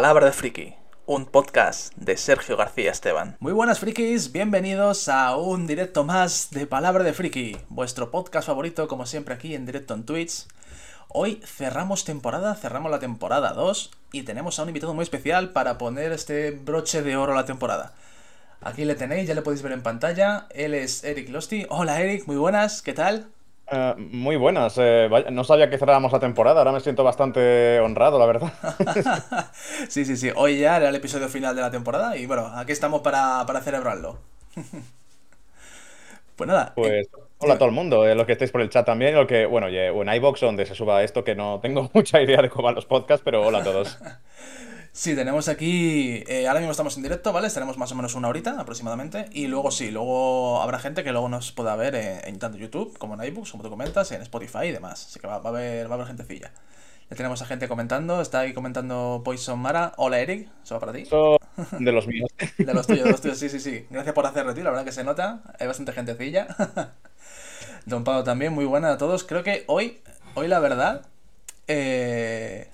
Palabra de Friki, un podcast de Sergio García Esteban. Muy buenas frikis, bienvenidos a un directo más de Palabra de Friki, vuestro podcast favorito como siempre aquí en directo en Twitch. Hoy cerramos temporada, cerramos la temporada 2 y tenemos a un invitado muy especial para poner este broche de oro a la temporada. Aquí le tenéis, ya le podéis ver en pantalla. Él es Eric Losty. Hola Eric, muy buenas, ¿qué tal? Eh, muy buenas. Eh, no sabía que cerrábamos la temporada, ahora me siento bastante honrado, la verdad. sí, sí, sí. Hoy ya era el episodio final de la temporada y bueno, aquí estamos para, celebrarlo. pues nada. Pues hola a todo el mundo, eh, los que estáis por el chat también, lo que, bueno, o en iBox donde se suba esto, que no tengo mucha idea de cómo van los podcasts, pero hola a todos. Sí, tenemos aquí. Eh, ahora mismo estamos en directo, ¿vale? Estaremos más o menos una horita aproximadamente. Y luego sí, luego habrá gente que luego nos pueda ver en, tanto YouTube como en iBooks, como tú comentas, en Spotify y demás. Así que va, a, haber, va a haber gentecilla. Ya tenemos a gente comentando. Está ahí comentando Poison Mara. Hola Eric, eso va para ti. de los míos. de los tuyos, de los tuyos, sí, sí, sí. Gracias por hacer retiro, la verdad que se nota. Hay bastante gentecilla. Don Pablo también, muy buena a todos. Creo que hoy, hoy la verdad. Eh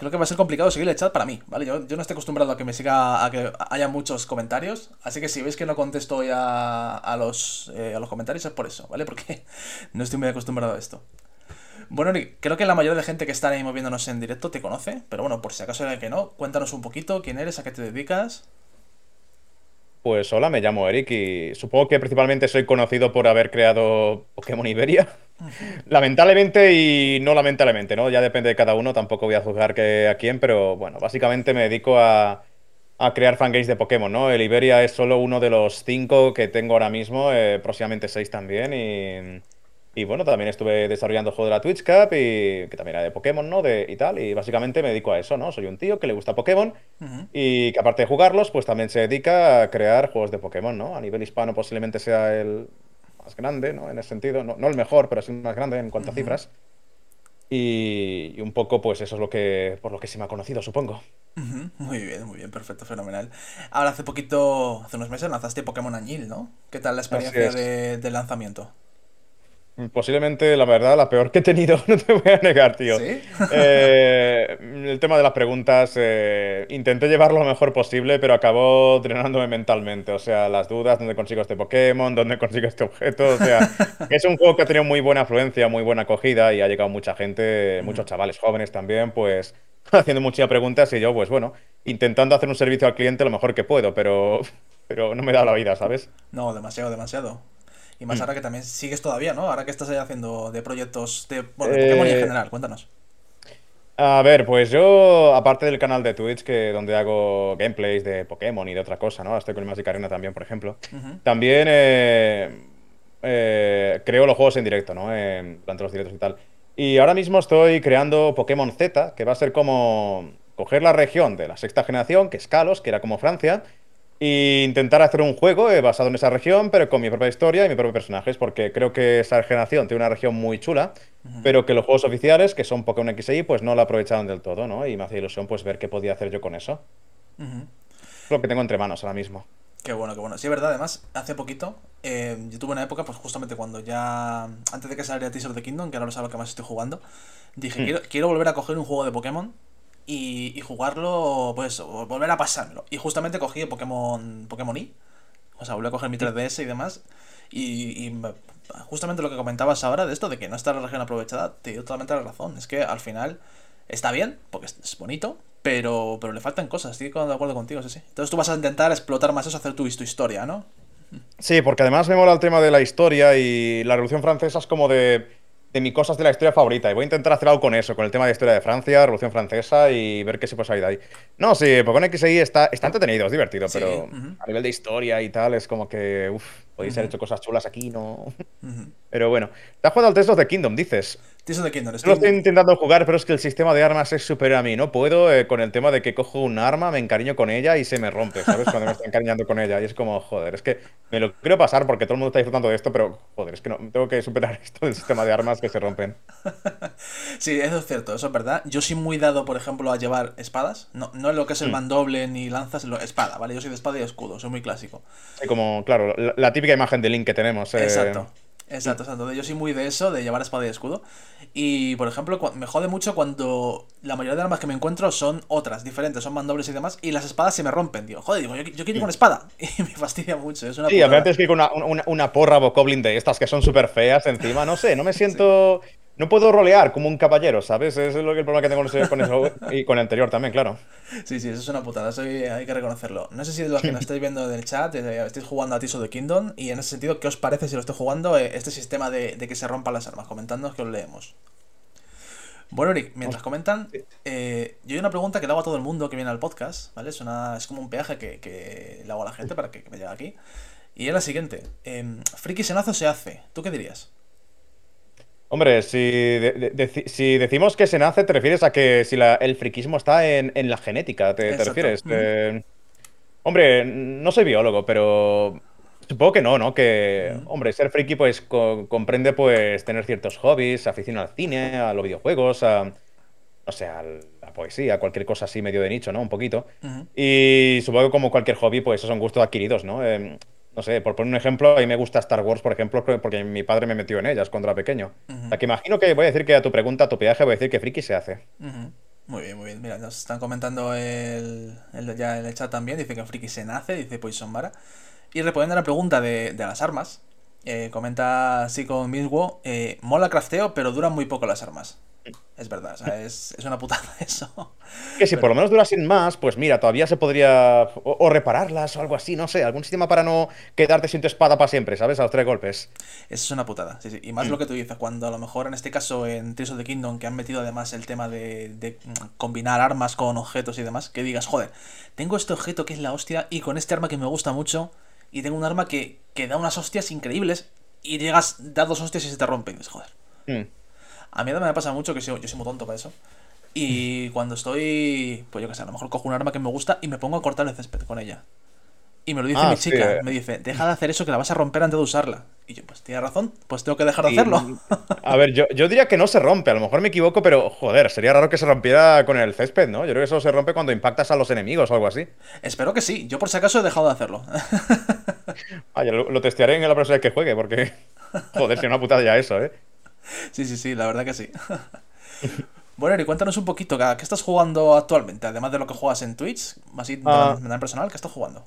creo que va a ser complicado seguir el chat para mí, ¿vale? Yo, no estoy acostumbrado a que me siga, a que haya muchos comentarios, así que si veis que no contesto hoy a, los, eh, a los comentarios es por eso, ¿vale? Porque no estoy muy acostumbrado a esto. Bueno, creo que la mayoría de gente que está ahí moviéndonos en directo te conoce, pero bueno, por si acaso era que no, cuéntanos un poquito quién eres, a qué te dedicas. Pues hola, me llamo Eric y supongo que principalmente soy conocido por haber creado Pokémon Iberia. Lamentablemente y no lamentablemente, ¿no? Ya depende de cada uno, tampoco voy a juzgar que a quién, pero bueno, básicamente me dedico a, crear fangames de Pokémon, ¿no? El Iberia es solo uno de los cinco que tengo ahora mismo, eh, próximamente seis también y... Y bueno, también estuve desarrollando el juego de la Twitch Cup y que también era de Pokémon, ¿no? De, y tal. Y básicamente me dedico a eso, ¿no? Soy un tío que le gusta Pokémon y que aparte de jugarlos, pues también se dedica a crear juegos de Pokémon, ¿no? A nivel hispano posiblemente sea el más grande, ¿no? En ese sentido. No, el mejor, pero sí el más grande en cuanto a cifras. Y, un poco, pues eso es lo que por lo que se me ha conocido, supongo. Muy bien, muy bien, perfecto, fenomenal. Ahora hace poquito, hace unos meses lanzaste Pokémon Añil, ¿no? ¿Qué tal la experiencia de lanzamiento? Posiblemente, la verdad, la peor que he tenido, no te voy a negar, tío. Eh, el tema de las preguntas, eh, intenté llevarlo lo mejor posible, pero acabó drenándome mentalmente. O sea, las dudas, dónde consigo este Pokémon, dónde consigo este objeto. O sea, es un juego que ha tenido muy buena afluencia, muy buena acogida y ha llegado mucha gente, muchos chavales jóvenes también, pues haciendo muchas preguntas y yo, pues bueno, intentando hacer un servicio al cliente lo mejor que puedo, pero, pero no me da la vida, ¿sabes? No, demasiado, demasiado. Y más mm. ahora que también sigues todavía, ¿no? Ahora que estás ahí haciendo de proyectos de, bueno, de Pokémon en eh, general, cuéntanos. A ver, pues yo, aparte del canal de Twitch, que donde hago gameplays de Pokémon y de otra cosa, ¿no? Estoy con el Magic Arena también, por ejemplo. También eh, eh, creo los juegos en directo, ¿no? durante los directos y tal. Y ahora mismo estoy creando Pokémon Z, que va a ser como coger la región de la sexta generación, que es Kalos, que era como Francia, e intentar hacer un juego eh, basado en esa región, pero con mi propia historia y mis propios personajes, porque creo que esa generación tiene una región muy chula, pero que los juegos oficiales, que son Pokémon XY, pues no la aprovecharon del todo, ¿no? Y me hacía ilusión pues ver qué podía hacer yo con eso. Es lo que tengo entre manos ahora mismo. Qué bueno, qué bueno. Sí, es verdad, además, hace poquito, eh, yo tuve una época, pues justamente cuando ya, antes de que saliera Teaser the Kingdom, que ahora no sabe lo que más estoy jugando, dije, hmm. quiero, quiero volver a coger un juego de Pokémon y, jugarlo, pues, volver a pasarlo. Y justamente cogí Pokémon, Pokémon Y, o sea, volví a coger mi 3DS y demás. Y, justamente lo que comentabas ahora de esto, de que no está la región aprovechada, te dio totalmente la razón. Es que al final está bien, porque es bonito, pero, pero le faltan cosas, estoy de acuerdo contigo, sí, sí. Entonces tú vas a intentar explotar más eso, hacer tu, tu historia, ¿no? Sí, porque además me mola el tema de la historia y la Revolución Francesa es como de de mis cosas de la historia favorita. Y voy a intentar hacer algo con eso, con el tema de historia de Francia, Revolución Francesa y ver qué se puede salir de ahí. No, sí, Pokémon XY está, está entretenido, es divertido, pero a nivel de historia y tal, es como que, uff, podéis haber hecho cosas chulas aquí, ¿no? Pero bueno, te has jugado al Tests of the Kingdom, dices. Tears of the Kingdom, estoy... Lo estoy intentando jugar, pero es que el sistema de armas es superior a mí. No puedo eh, con el tema de que cojo un arma, me encariño con ella y se me rompe, ¿sabes? Cuando me estoy encariñando con ella. Y es como, joder, es que me lo quiero pasar porque todo el mundo está disfrutando de esto, pero joder, es que no, tengo que superar esto del sistema de armas que se rompen. sí, eso es cierto, eso es verdad. Yo soy muy dado, por ejemplo, a llevar espadas. No, no es lo que es el mm. mandoble ni lanzas, lo, espada, ¿vale? Yo soy de espada y escudo, soy muy clásico. como, claro, la, típica imagen de Link que tenemos. Eh... Exacto. Exacto, exacto. Yo soy muy de eso, de llevar espada y escudo. Y, por ejemplo, me jode mucho cuando la mayoría de armas que me encuentro son otras, diferentes, son mandobles y demás, y las espadas se me rompen. Digo, joder, digo, yo, quiero ir con espada. Y me fastidia mucho. Es una sí, a veces que con una, una, una porra bokoblin de estas que son súper feas encima, no sé, no me siento... No puedo rolear como un caballero, ¿sabes? Ese es lo que el problema que tengo con eso y con el anterior también, claro. Sí, sí, eso es una putada, eso hay que reconocerlo. No sé si de los que nos estáis viendo del chat eh, estáis jugando a Tiso de Kingdom y en ese sentido, ¿qué os parece si lo estoy jugando eh, este sistema de, que se rompan las armas? Comentadnos que os leemos. Bueno, Eric, mientras comentan, eh, yo hay una pregunta que le hago a todo el mundo que viene al podcast, ¿vale? Es, una, es como un peaje que, que le hago a la gente para que, me llegue aquí. Y es la siguiente. Eh, ¿Friki senazo se hace? ¿Tú qué dirías? Hombre, si, si decimos que se nace, te refieres a que si el friquismo está en, la genética, ¿te, refieres? Eh, hombre, no soy biólogo, pero supongo que no, ¿no? Que, hombre, ser friki pues comprende pues tener ciertos hobbies, afición al cine, a los videojuegos, a, no sé, a la poesía, cualquier cosa así medio de nicho, ¿no? Un poquito. Y supongo que como cualquier hobby, pues esos son gustos adquiridos, ¿no? Em, no sé, por poner un ejemplo, a mí me gusta Star Wars, por ejemplo, porque mi padre me metió en ellas cuando era pequeño. O que imagino que voy a decir que a tu pregunta, a tu peaje, voy a decir que friki se hace. Muy bien, muy bien. Mira, nos están comentando el, ya en el chat también, dice que friki se nace, dice Poison Mara. Y respondiendo a la pregunta de, las armas, eh, comenta así con Miswo, eh, mola crafteo, pero duran muy poco las armas. Es verdad, o sea, es, una putada eso. Que si por lo menos durasen más, pues mira, todavía se podría o, repararlas o algo así, no sé, algún sistema para no quedarte sin tu espada para siempre, ¿sabes? A los tres golpes. Eso es una putada, sí, sí. Y más mm. lo que tú dices, cuando a lo mejor en este caso en Tears of the Kingdom, que han metido además el tema de, combinar armas con objetos y demás, que digas, joder, tengo este objeto que es la hostia y con este arma que me gusta mucho y tengo un arma que, que da unas hostias increíbles y llegas, das dos hostias y se te rompe. Y joder. Mm. A mí me pasa mucho que yo, yo soy muy tonto para eso. Y cuando estoy, pues yo qué sé, a lo mejor cojo un arma que me gusta y me pongo a cortar el césped con ella. Y me lo dice ah, mi chica, me dice, deja de hacer eso que la vas a romper antes de usarla. Y yo, pues tiene razón, pues tengo que dejar de hacerlo. A ver, yo, yo, diría que no se rompe, a lo mejor me equivoco, pero joder, sería raro que se rompiera con el césped, ¿no? Yo creo que eso se rompe cuando impactas a los enemigos o algo así. Espero que sí, yo por si acaso he dejado de hacerlo. Vaya, lo, lo testearé en la próxima vez que juegue, porque joder, sería una putada ya eso, ¿eh? Sí, sí, sí, la verdad que sí. bueno, Eri, cuéntanos un poquito, ¿qué estás jugando actualmente? Además de lo que juegas en Twitch, así de ah. manera personal, ¿qué estás jugando?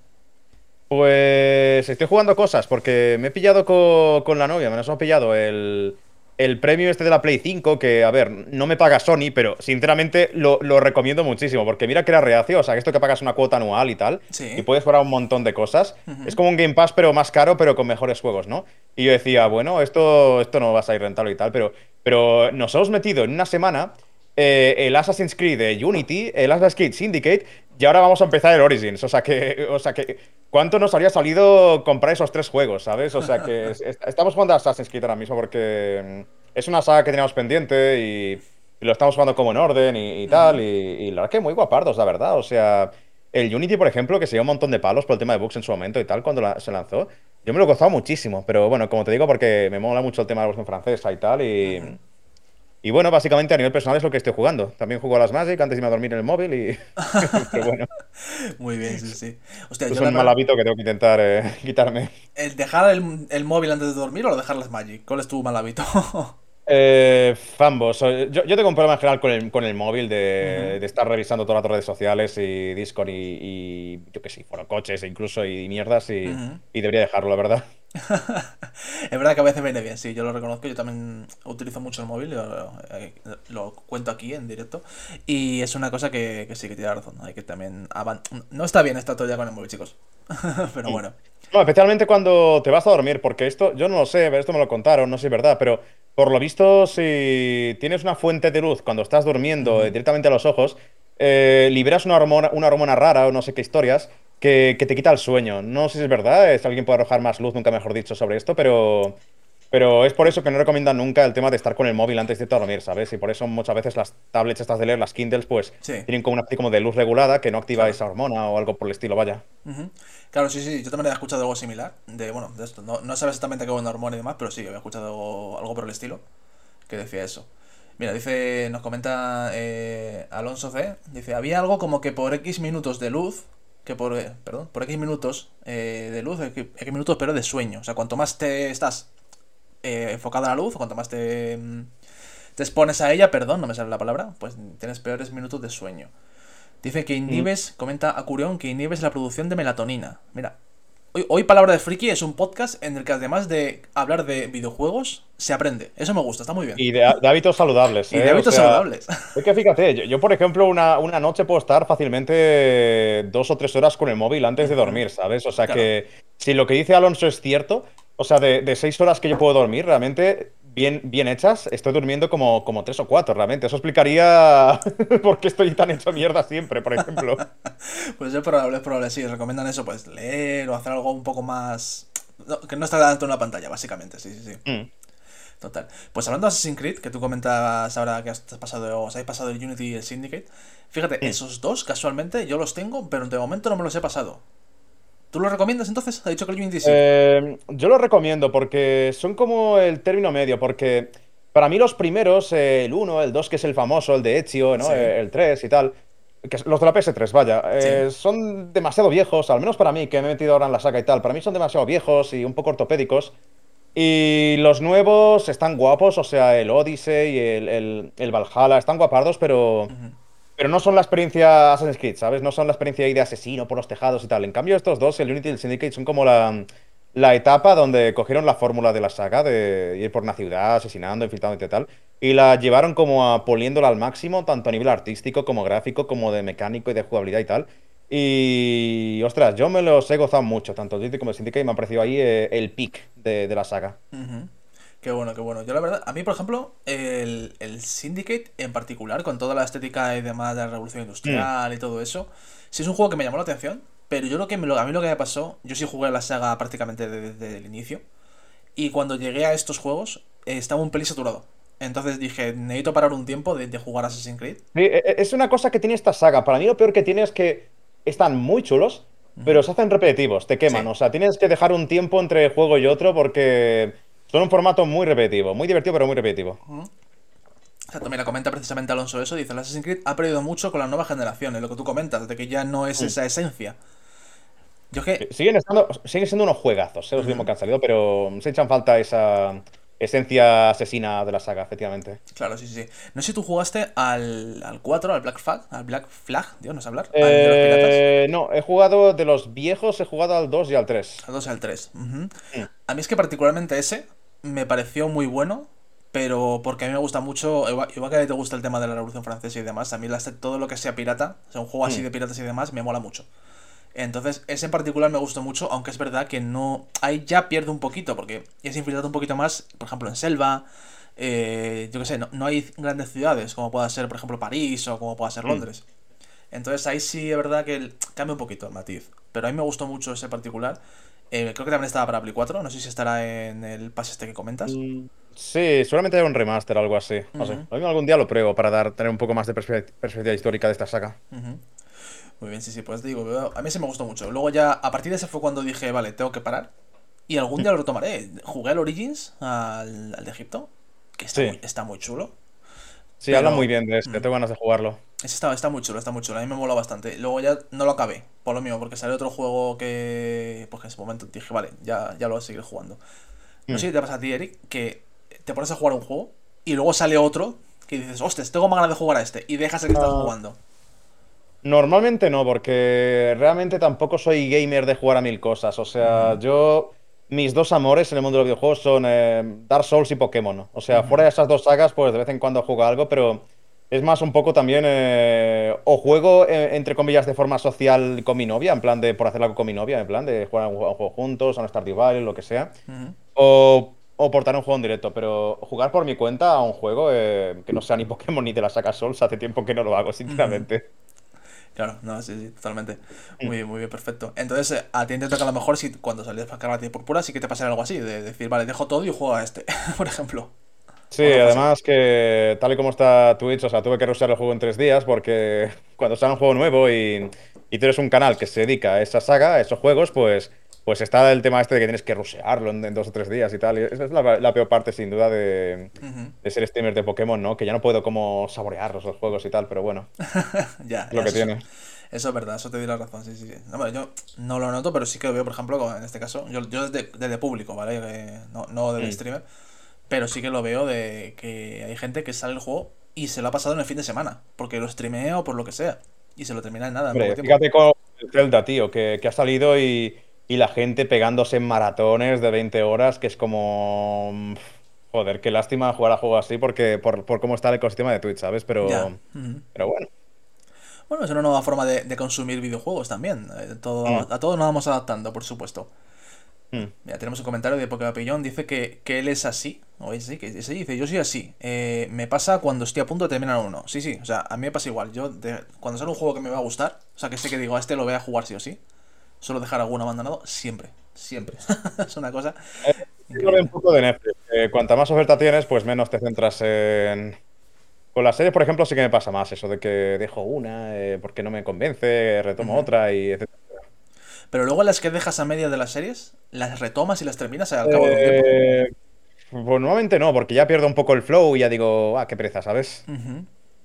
Pues estoy jugando cosas, porque me he pillado con, la novia, me nos hemos pillado el, el premio este de la Play 5, que, a ver, no me paga Sony, pero sinceramente lo, recomiendo muchísimo, porque mira que era reacio, o sea, que esto que pagas una cuota anual y tal, y puedes jugar un montón de cosas. Es como un Game Pass, pero más caro, pero con mejores juegos, ¿no? Y yo decía, bueno, esto, esto no va a salir rentable y tal, pero, pero nos hemos metido en una semana eh, el Assassin's Creed de Unity, el Assassin's Creed Syndicate, y ahora vamos a empezar el Origins. O sea que, o sea que, ¿cuánto nos habría salido comprar esos tres juegos, sabes? O sea que estamos jugando a Assassin's Creed ahora mismo porque mm, es una saga que teníamos pendiente y, lo estamos jugando como en orden y, tal. Y, la verdad que muy guapardos, la verdad. O sea, el Unity, por ejemplo, que se dio un montón de palos por el tema de bugs en su momento y tal, cuando se lanzó, yo me lo he gozado muchísimo. Pero bueno, como te digo, porque me mola mucho el tema de la versión francesa y tal. Y. Y bueno, básicamente a nivel personal es lo que estoy jugando. También juego a las Magic antes de irme a dormir en el móvil y. Pero bueno. Muy bien, sí, sí. es un mal hábito que tengo que intentar eh, quitarme. ¿El dejar el, móvil antes de dormir o dejar las Magic? ¿Cuál es tu mal hábito? Eh, Fambos. Yo, yo, tengo un problema en general con el, con el móvil de, estar revisando todas las redes sociales y Discord y, yo qué sé, fueron coches e incluso y mierdas y, y debería dejarlo, la verdad. es verdad que a veces viene bien, sí, yo lo reconozco. Yo también utilizo mucho el móvil, lo, lo cuento aquí en directo. Y es una cosa que, que sí que tiene razón. Hay que también. No está bien estar todo con el móvil, chicos. pero bueno. No, especialmente cuando te vas a dormir, porque esto, yo no lo sé, esto me lo contaron, no sé si es verdad, pero por lo visto, si tienes una fuente de luz cuando estás durmiendo directamente a los ojos, eh, liberas una hormona, una hormona rara o no sé qué historias que, te quita el sueño. No sé si es verdad, si alguien puede arrojar más luz, nunca mejor dicho, sobre esto, pero, pero es por eso que no recomiendan nunca el tema de estar con el móvil antes de dormir, ¿sabes? Y por eso muchas veces las tablets estas de leer, las Kindles, pues tienen como una como de luz regulada que no activa esa hormona o algo por el estilo, vaya. Claro, sí, sí, yo también he escuchado algo similar, de, bueno, de esto. No, no sabes exactamente qué es una hormona y demás, pero sí, había escuchado algo por el estilo que decía eso. Mira, dice, nos comenta eh, Alonso C. Dice, había algo como que por X minutos de luz que por, perdón, por X minutos eh, de luz, X minutos pero de sueño. O sea, cuanto más te estás eh, enfocada a la luz, cuanto más te, mm, te expones a ella, perdón, no me sale la palabra, pues tienes peores minutos de sueño. Dice que inhibes, comenta a Curión, que inhibes la producción de melatonina. Mira, hoy, hoy Palabra de Friki es un podcast en el que además de hablar de videojuegos, se aprende. Eso me gusta, está muy bien. Y de, de hábitos saludables. Y de ¿eh? O hábitos sea, saludables. Es que fíjate, yo, yo, por ejemplo, una, una noche puedo estar fácilmente dos o tres horas con el móvil antes de dormir, ¿sabes? O sea Claro. que si lo que dice Alonso es cierto, o sea, de, de seis horas que yo puedo dormir, realmente bien, bien hechas, estoy durmiendo como, como tres o cuatro, realmente. Eso explicaría por qué estoy tan hecho mierda siempre, por ejemplo. Pues es probable, es probable, sí. Recomiendan eso, pues leer o hacer algo un poco más. no, que no está delante de una pantalla, básicamente, sí, sí, sí. Mm. Total. Pues hablando de Assassin's Creed, que tú comentabas ahora que has pasado, os habéis pasado el Unity y el Syndicate. Fíjate, Mm. esos dos, casualmente, yo los tengo, pero de momento no me los he pasado. ¿Tú los recomiendas entonces? Ha dicho que el Unity sí. Eh, yo lo recomiendo porque son como el término medio, porque para mí los primeros, eh, el 1, el 2, que es el famoso, el de Ezio, ¿no? Sí. El 3 y tal, que los de la PS3, vaya, eh, son demasiado viejos, al menos para mí, que me he metido ahora en la saga y tal, para mí son demasiado viejos y un poco ortopédicos. Y los nuevos están guapos, o sea, el Odyssey, el, el, el Valhalla, están guapardos, pero... Ujú. Pero no son la experiencia Assassin's Creed, ¿sabes? No son la experiencia ahí de asesino por los tejados y tal. En cambio, estos dos, el Unity y el Syndicate, son como la, la etapa donde cogieron la fórmula de la saga de ir por una ciudad asesinando, infiltrando y tal, y la llevaron como a poliéndola al máximo, tanto a nivel artístico como gráfico, como de mecánico y de jugabilidad y tal. Y, ostras, yo me los he gozado mucho, tanto el Unity como el Syndicate, y me ha parecido ahí eh, el pick de, de la saga. Ujú. Qué bueno, qué bueno. Yo la verdad, a mí por ejemplo, el, el Syndicate en particular, con toda la estética y demás de la revolución industrial Mm. y todo eso, sí es un juego que me llamó la atención, pero yo lo que me a mí lo que me pasó, yo sí jugué la saga prácticamente de- desde el inicio, y cuando llegué a estos juegos eh, estaba un pelín saturado. Entonces dije, necesito parar un tiempo de, de jugar Assassin's Creed. Sí, e- e- es una cosa que tiene esta saga. Para mí lo peor que tiene es que están muy chulos, pero se hacen repetitivos, te queman. Sí. O sea, tienes que dejar un tiempo entre juego y otro porque son un formato muy repetitivo. Muy divertido, pero muy repetitivo. Exacto, mira, comenta precisamente Alonso eso, dice, el Assassin's Creed ha perdido mucho con las nuevas generaciones, lo que tú comentas, de que ya no es esa esencia. Yo es que Siguen, estando, siguen siendo unos juegazos, ¿eh? los últimos que han salido, pero se echan falta esa esencia asesina de la saga, efectivamente. Claro, sí, sí, sí. No sé si tú jugaste al, al 4, al Black Flag, al Black Flag, Dios, no sé hablar. Eh, no, he jugado de los viejos, he jugado al 2 y al 3. Al 2 y al 3. ujú. A mí es que particularmente ese me pareció muy bueno, pero porque a mí me gusta mucho, igual, que a ti te gusta el tema de la Revolución Francesa y demás, a mí todo lo que sea pirata, o sea, un juego así Mm. de piratas y demás, me mola mucho. Entonces, ese en particular me gustó mucho, aunque es verdad que no. Ahí ya pierde un poquito, porque es infiltrado un poquito más, por ejemplo, en selva. eh, yo qué sé, no, no hay grandes ciudades, como pueda ser, por ejemplo, París o como pueda ser Mm. Londres. Entonces ahí sí es verdad que el- cambia un poquito el matiz. Pero a mí me gustó mucho ese particular. Eh, creo que también estaba para Play 4. No sé si estará en el pase este que comentas. Mm, Sí, seguramente hay un remaster o algo así. No sé. Ujú. Lo mismo algún día lo pruebo para dar, tener un poco más de perspe- perspectiva histórica de esta saga. Muy bien, sí, sí, pues te digo, a mí se me gustó mucho. Luego ya, a partir de ese fue cuando dije, vale, tengo que parar. Y algún día lo retomaré. Jugué al Origins, al, al de Egipto, que está, Sí. muy, está muy chulo. Sí, Pero- hablan muy bien de este, Mm. tengo ganas de jugarlo. Está, está muy chulo, está muy chulo. A mí me mola bastante. Luego ya no lo acabé, por lo mismo, porque salió otro juego que. Pues que en ese momento dije, vale, ya, ya lo voy a seguir jugando. No Mm. sé si te pasa a ti, Eric, que te pones a jugar un juego y luego sale otro que dices, ostras, tengo más ganas de jugar a este. Y dejas el que estás jugando. Normalmente no, porque realmente tampoco soy gamer de jugar a mil cosas. O sea, yo. Mis dos amores en el mundo de los videojuegos son eh, Dark Souls y Pokémon. O sea, fuera de esas dos sagas, pues de vez en cuando juego algo, pero es más un poco también. eh, o juego, eh, entre comillas, de forma social con mi novia, en plan de por hacer algo con mi novia, en plan de jugar a un juego, juntos, a un Stardew Valley, lo que sea. O, o portar un juego en directo, pero jugar por mi cuenta a un juego eh, que no sea ni Pokémon ni de la saga Souls, hace tiempo que no lo hago, sinceramente. Claro, no, sí, sí, totalmente. Mm. Muy bien, muy bien, perfecto. Entonces, eh, a ti te toca a lo mejor si cuando salías para Carrati Púrpura sí que te pasaría algo así, de decir, vale, dejo todo y juego a este, por ejemplo. Sí, Bueno, además que tal y como está Twitch, o sea, tuve que rushear el juego en tres días porque cuando sale un juego nuevo y, y tú eres un canal que se dedica a esa saga, a esos juegos, pues, pues está el tema este de que tienes que rushearlo en, en dos o tres días y tal. Y esa es la, la peor parte, sin duda, de, ser streamer de Pokémon, ¿no? Que ya no puedo como saborearlos los juegos y tal, pero bueno, ya, lo ya, que eso, tiene. Eso es verdad, eso te doy la razón, sí, sí, sí. No, bueno, yo no lo noto, pero sí que lo veo, por ejemplo, en este caso, yo, yo desde, desde público, ¿vale? Que no, no desde Mm. streamer. Pero sí que lo veo de que hay gente que sale el juego y se lo ha pasado en el fin de semana. Porque lo streamea o por lo que sea. Y se lo termina en nada. Hombre, fíjate con el Zelda, tío, que, que ha salido y, y la gente pegándose en maratones de 20 horas, que es como... mm, Joder, qué lástima jugar a juegos así porque por, por cómo está el ecosistema de Twitch, ¿sabes? Pero, pero bueno. Bueno, es una nueva forma de, de consumir videojuegos también. Eh, todo, Mm. A todos nos vamos adaptando, por supuesto. Mm. Mira, tenemos un comentario de Poképillón. Dice que, que él es así. O es así, que sí, dice, yo soy así. Eh, me pasa cuando estoy a punto de terminar uno. Sí, sí, o sea, a mí me pasa igual. Yo, de- cuando sale un juego que me va a gustar, o sea, que sé que digo, a este lo voy a jugar sí o sí, suelo dejar alguno abandonado siempre. Siempre. es una cosa. Veo un poco de Netflix. que cuanta más oferta tienes, pues menos te centras en... Con las series, por ejemplo, sí que me pasa más eso de que dejo una eh, porque no me convence, retomo otra y etcétera. Pero luego las que dejas a media de las series, las retomas y las terminas al cabo de un tiempo. Eh, pues normalmente no, porque ya pierdo un poco el flow y ya digo, ah, qué pereza, ¿sabes?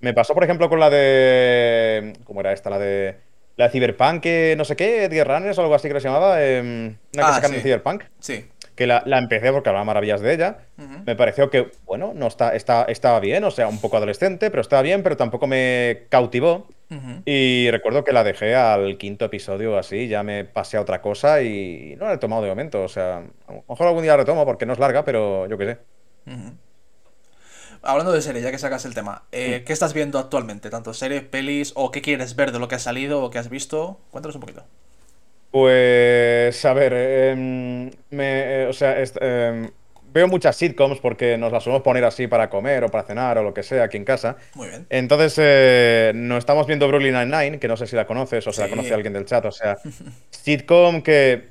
Me pasó, por ejemplo, con la de. ¿Cómo era esta? La de. La de Cyberpunk, que no sé qué, The Runners o algo así que se llamaba. em, una que Ah, sacaron de sí. Cyberpunk. Sí. Que la, la empecé porque hablaba maravillas de ella. Me pareció que, bueno, no está, está, estaba bien, o sea, un poco adolescente, pero estaba bien, pero tampoco me cautivó. Y recuerdo que la dejé al quinto episodio así, ya me pasé a otra cosa y no la he tomado de momento. O sea, a lo mejor algún día la retomo porque no es larga, pero yo qué sé. Hablando de serie, ya que sacas el tema, eh, ¿qué estás viendo actualmente? ¿Tanto series, pelis o qué quieres ver de lo que ha salido o que has visto? Cuéntanos un poquito. Pues, a ver, em, me, eh, o sea, em, veo muchas sitcoms porque nos las solemos poner así para comer o para cenar o lo que sea aquí en casa. Muy bien. Entonces, eh, nos estamos viendo Brooklyn Nine-Nine, que no sé si la conoces o se la conoce alguien del chat. O sea, sitcom que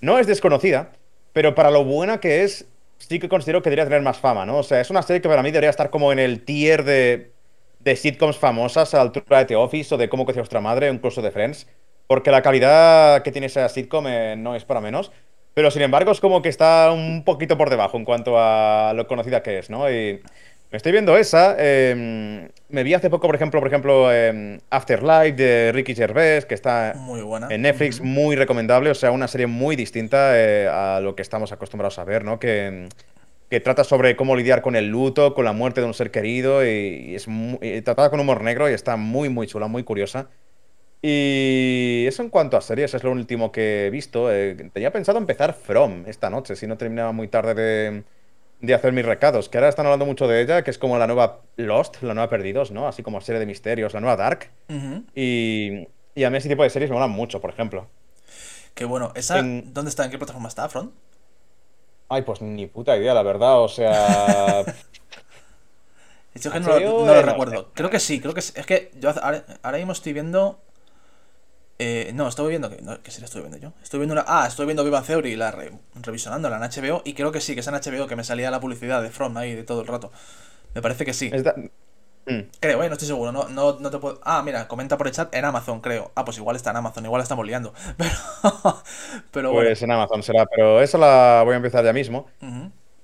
no es desconocida, pero para lo buena que es, sí que considero que debería tener más fama, ¿no? O sea, es una serie que para mí debería estar como en el tier de, de sitcoms famosas a la altura de The Office o de Cómo conocí a vuestra madre o incluso de Friends, porque la calidad que tiene esa sitcom eh, no es para menos. Pero sin embargo es como que está un poquito por debajo en cuanto a lo conocida que es, ¿no? Y me estoy viendo esa. eh, me vi hace poco, por ejemplo, por ejemplo, eh, Afterlife de Ricky Gervais, que está Muy buena. en Netflix, muy recomendable. O sea, una serie muy distinta eh, a lo que estamos acostumbrados a ver, ¿no? Que, que trata sobre cómo lidiar con el luto, con la muerte de un ser querido y, y es muy, y tratada con humor negro y está muy, muy chula, muy curiosa. Y eso en cuanto a series es lo último que he visto. Eh, tenía pensado empezar From esta noche, si no terminaba muy tarde de, de hacer mis recados, que ahora están hablando mucho de ella, que es como la nueva Lost, la nueva Perdidos, ¿no? Así como serie de misterios, la nueva Dark. Y, y a mí ese tipo de series me molan mucho, por ejemplo. Qué bueno. ¿Esa En- dónde está? ¿En qué plataforma está, Front? Ay, pues ni puta idea, la verdad. O sea, Es que no, lo- no lo recuerdo. Creo que sí, creo que sí. Es que yo ahora mismo estoy viendo. Eh, no, estoy viendo. que no, ¿Qué serie estoy viendo yo? Estoy viendo una. Ah, estoy viendo Viva Theory, la re- revisionándola en HBO. Y creo que sí, que es en HBO, que me salía la publicidad de From ahí de todo el rato. Me parece que sí. Mm. Creo, eh, no estoy seguro. No, no, no te puedo. Ah, mira, comenta por el chat en Amazon, creo. Ah, pues igual está en Amazon, igual la estamos liando. Pero. Pero bueno. pues en Amazon será, pero eso la voy a empezar ya mismo.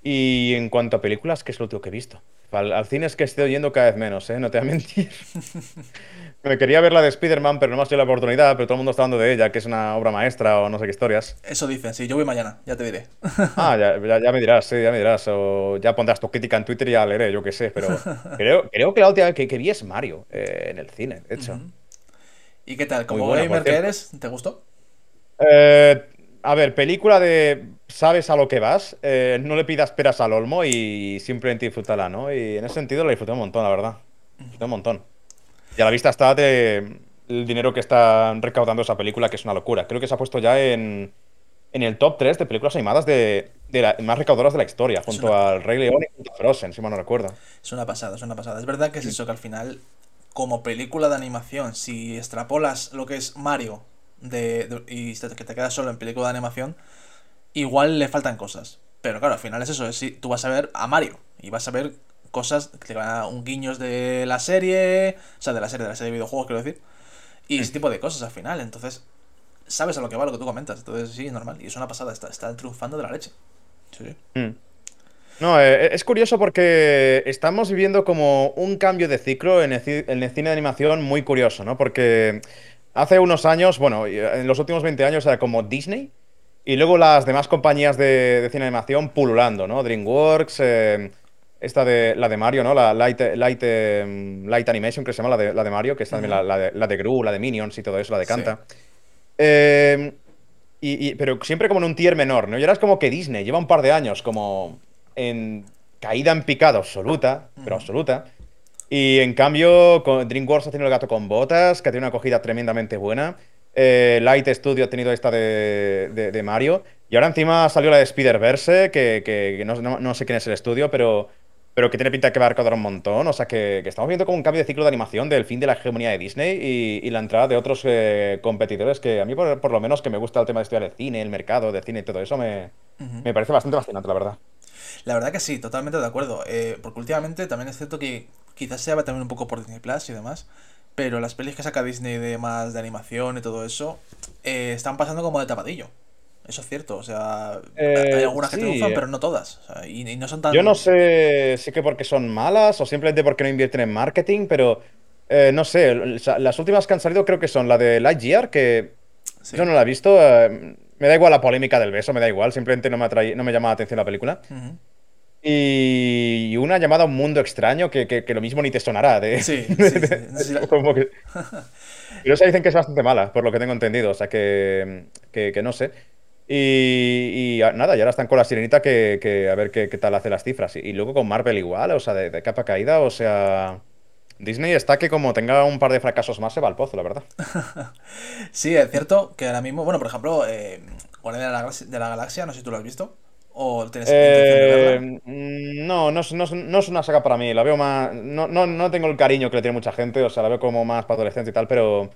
Y en cuanto a películas, ¿qué es lo último que he visto? Al, al cine es que estoy yendo cada vez menos, ¿eh? No te voy a mentir. Me quería ver la de Spider-Man, pero no me ha sido la oportunidad, pero todo el mundo está hablando de ella, que es una obra maestra o no sé qué historias. Eso dicen, sí, yo voy mañana, ya te diré. Ah, ya, ya- ya me dirás, sí, ya me dirás. O ya pondrás tu crítica en Twitter y ya leeré, yo qué sé. Pero creo, creo que la última vez que, que vi es Mario eh, en el cine, de hecho. ¿Y qué tal? Como gamer que eres, ¿te gustó? Eh, a ver, película de sabes a lo que vas, eh, no le pidas peras al olmo y simplemente disfrútala, ¿no? Y en ese sentido la disfruté un montón, la verdad. Disfruté un montón. Y a la vista está de el dinero que está recaudando esa película, que es una locura. Creo que se ha puesto ya en, en el top 3 de películas animadas de, de la- más recaudadoras de la historia, junto una- al Rey León y junto a Frozen, si mal no recuerdo. Es una pasada, es una pasada. Es verdad que es eso, que al final, como película de animación, si extrapolas lo que es Mario de, de- y te- que te quedas solo en película de animación, igual le faltan cosas. Pero claro, al final es eso, es si tú vas a ver a Mario y vas a ver cosas que te van a un guiños de la serie, o sea, de la serie, de la serie de videojuegos, quiero decir, y ese tipo de cosas al final. Entonces, sabes a lo que va lo que tú comentas. Entonces, sí, es normal. Y es una pasada, está, está triunfando de la leche. Sí, sí. Mm. No, eh, es curioso porque estamos viviendo como un cambio de ciclo en el, en el cine de animación muy curioso, ¿no? Porque hace unos años, bueno, en los últimos 20 años era como Disney Y luego las demás compañías de, de cine animación pululando, ¿no? DreamWorks, eh, esta de la de Mario, ¿no? La Light, Light, em, Light Animation, que se llama la de, la de Mario, que es también la, la de, la de Gru, la de Minions y todo eso, la de Canta. Eh, y, y- pero siempre como en un tier menor, ¿no? Y ahora es como que Disney lleva un par de años como en caída en picado absoluta, pero absoluta. Y en cambio, DreamWorks ha tenido el gato con botas, que ha tenido una acogida tremendamente buena. Eh, Light Studio ha tenido esta de, de- de Mario. Y ahora encima salió la de Spider-Verse, que, que- que no, no- no sé quién es el estudio, pero, pero que tiene pinta que va a recaudar un montón. O sea que, que estamos viendo como un cambio de ciclo de animación del fin de la hegemonía de Disney y, y la entrada de otros eh, competidores que a mí, por, por lo menos, que me gusta el tema de estudiar el cine, el mercado de cine y todo eso, me, me parece bastante fascinante, la verdad. La verdad que sí, totalmente de acuerdo. Eh, porque últimamente también es cierto que quizás se va también un poco por Disney Plus y demás. Pero las pelis que saca Disney de más de animación y todo eso eh, están pasando como de tapadillo. Eso es cierto. O sea, Eh, hay algunas que sí, triunfan, eh. pero no todas. O sea, y, y no son tan. Yo no sé si que porque son malas o simplemente porque no invierten en marketing, pero eh, no sé. Las últimas que han salido creo que son la de Lightyear, que Sí. yo no la he visto. eh, me da igual la polémica del beso, me da igual. Simplemente no me, atrae- no me llama la atención la película. Ujú. Y una llamada a un mundo extraño que, que- que lo mismo ni te sonará. De, Sí, sí, sí. la- como que- Pero esa dicen que es bastante mala, por lo que tengo entendido. O sea que, que no sé. Y, ah, nada, y ahora están con la sirenita que, a ver qué, tal hace las cifras. Y, luego con Marvel igual, o sea, de, capa caída, o sea. Disney está que como tenga un par de fracasos más se va al pozo, la verdad. Sí, es cierto que ahora mismo, bueno, por ejemplo, eh, Guardianes de la, de la Galaxia, no sé si tú lo has visto. ¿O tienes? Eh, mm, no, no es, no, es, no es una saga para mí. La veo más. No, no, no tengo el cariño que le tiene mucha gente. O sea, la veo como más para adolescentes y tal. Pero,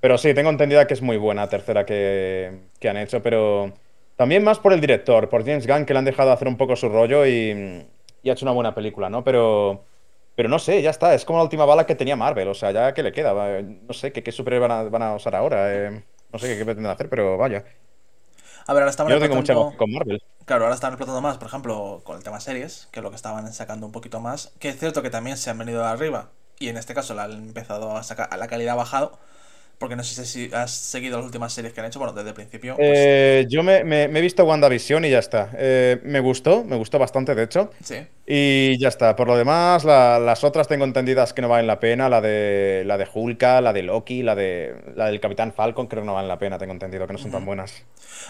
pero sí, tengo entendida que es muy buena tercera que, que han hecho. Pero también más por el director, por James Gunn, que le han dejado hacer un poco su rollo y, y ha hecho una buena película, ¿no? Pero, pero no sé, ya está. Es como la última bala que tenía Marvel. O sea, ya que le queda. No sé qué, qué superhéroe van a, van a usar ahora. eh, no sé qué, qué pretenden hacer, pero vaya. A ver, ahora estamos Yo no tengo mucha explotando- emoción con Marvel. Claro, ahora están explotando más, por ejemplo, con el tema series, que es lo que estaban sacando un poquito más. Que es cierto que también se han venido de arriba. Y en este caso la han empezado a sacar, la calidad ha bajado. Porque no sé si has seguido las últimas series que han hecho. Bueno, desde el principio. pues, Eh, yo me, me- me he visto WandaVision y ya está. Eh, me gustó, me gustó bastante, de hecho. sí. Y ya está. Por lo demás, la- las otras tengo entendidas que no valen la pena. La de la de Hulka, la de Loki, la de la del Capitán Falcon, creo que no valen la pena, tengo entendido, que no son tan buenas.